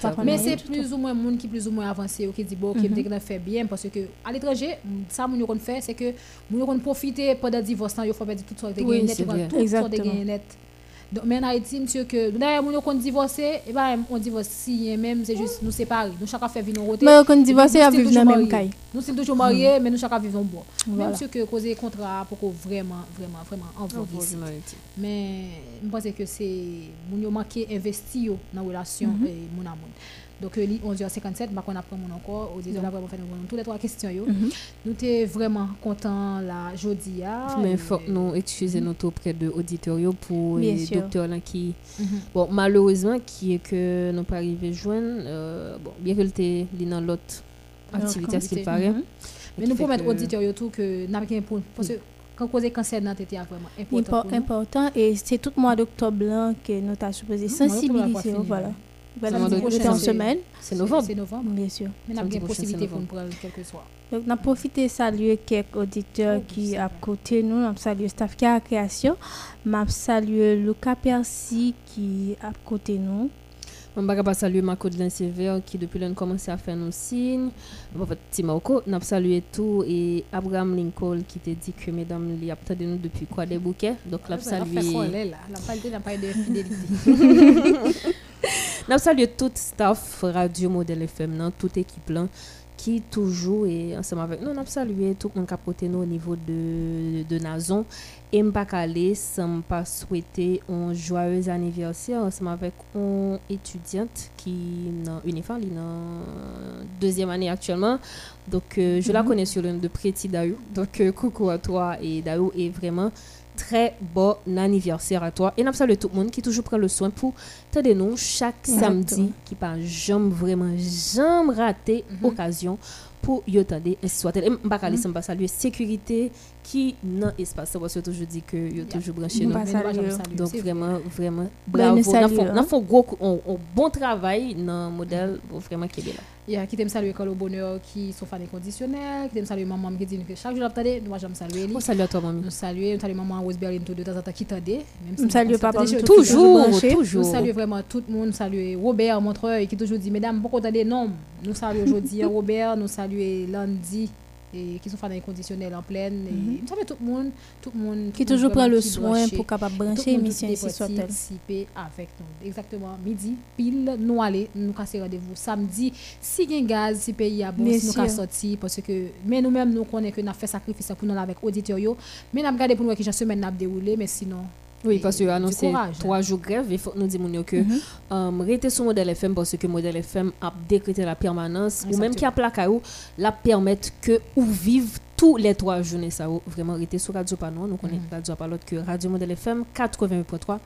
pas pas. Mais c'est plus ou moins monde qui plus ou moins avancé ou qui dit bon OK, qu'on fait bien parce que à l'étranger, ça moun yo kon fait c'est que moun yo kon profiter pendant divorce là, yo faut perdre tout sorte de gain net, yo tout sorte de gain net. Donc mais en Haïti, monsieur que moun yo kon divorcer, et ben on divorce si même c'est juste nous séparer. Nous chacun fait vivre nos rotés. Mais Nous à still vivre dans la même caille. Nous sommes toujours mariés, mais nous chacun vivons bon. Voilà. Même sûr que causer contrat pour qu'on vraiment vraiment vraiment en vogue ici. Mais je pense que c'est moun yo manqué investi yo dans relation Mhm. et moun à moun. Donc euh, li 11h57, bah qu'on apprend mon encore aux on a vraiment fait nous toutes les trois questions yo. Mhm. Nous t'es vraiment content la jodi a. Mais faut que nous excuser nous tout auprès de auditeurs yo pour les sûr. docteurs là qui Mhm. bon malheureusement qui est que nous pas arrivé joindre euh, bon bien que le était dans l'autre activité à ce qu'il paraît. Mhm. Mais nous promettons yo tout que n'a pas pour parce que quand causer cancer dans tête vraiment important important et c'est tout mois d'octobre là que nous t'as supposé on sensibiliser voilà voilà était en c'est- semaine. C'est novembre. C'est novembre. bien sûr. Mais pas prochain, possibilité c'est pour nous prendre quel que soit. donc on a profité saluer quelques auditeurs qui c'est à côté nous. On a salué staff qui a création. M'a salué Lucas Percy qui à côté nous On va saluer Marco de Sévère qui depuis là commencé à faire nos signes. Bon, petit Marco, on salué tout et Abraham Lincoln qui t'a dit que mesdames il y a peut-être nous depuis quoi des bouquets. Donc là Ah, on fait saluer n'a pas de fidélité. (laughs) Nous saluons tout staff Radio Modèle FM, toute équipe là, qui toujours est ensemble avec nous. Nous saluons tout le monde qui a porté nous au niveau de, de Nazon. Et je ne sans pas souhaiter un joyeux anniversaire ensemble avec une étudiante qui est uniforme, dans deuxième année actuellement. Donc, euh, je la Mhm. connais sur le nom de Pretty Dayo. Donc, euh, coucou à toi et Dayo est vraiment très bon anniversaire à toi. Et nous saluons tout le monde qui toujours prend le soin pour t'aider nous chaque Exactement. samedi qui pas jamais vraiment jamais raté Mhm. occasion pour y attendre et soit et pas aller sans pas saluer sécurité qui dans espace. Parce que toujours dit que yo toujours branché Nous saluer. saluer, donc c'est vraiment vraiment bravo. nous font hein. un, bon travail dans le modèle vraiment qui est là. Il y a qui t'aime saluer Carlo Bonheur qui sont fans inconditionnels, qui t'aime saluer maman qui dit que chaque jour l'attendait, nous jamais saluer lui. on salue à toi mamie Nous saluer, nous saluer maman Rose Berlin tout de temps en temps qui t'aidait, même Nous saluons nous papa toujours branché. Nous toujours. Saluons vraiment tout le monde, nous saluons Robert Montreuil qui toujours dit mesdames pourquoi t'as des noms? Nous saluons aujourd'hui Robert, nous saluons Landy et qui sont faits dans les conditionnels en pleine. Et il me semble que tout le monde, tout le monde Qui toujours prend le qui soin pour capable brancher émission ici sur participer avec nous. Exactement. Midi, pile, nous aller, nous casser rendez-vous samedi. Si il y a gaz, si pays a bon, si nous sûr. avons sorti, parce que, mais nous-mêmes, nous connaissons que nous avons fait sacrifice pour nous avec auditeurs. Mais nous avons regardé pour nous que la semaine n'a déroulé, mais sinon. Oui, parce que annoncé courage, trois jours grève, il faut nous dire que Mhm. um, rester sur modèle FM parce que modèle FM a décrété la permanence. Ou même qui a plaqué ou la permettre que ou vive tous les trois journées ça ou vraiment rester sur Radio Panon nous connaissons Radio Palot que Radio Modèle FM 88.3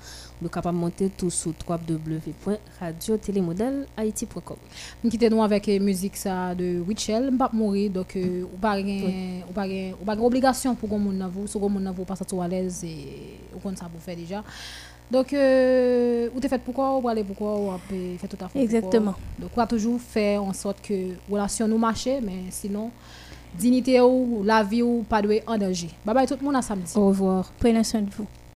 nous capable de monter tout sur www.radiotélémodèle-haïti.com Nous quittons nous avec la musique ça de Wichel, m'pas mourir donc euh, ou pas gen- ou pas gen obligation pour moun nan vous, nan vous pas sentir à l'aise et ou qu'on ça pour faire déjà. Donc euh, ou t'es fait pourquoi ou aller pourquoi ou a fait tout à fait Exactement. Donc on a toujours fait en sorte que relation nous marche mais sinon dignité ou la vie ou pas doit en danger. Bye bye tout le monde à samedi. Au revoir. Prenez soin de vous.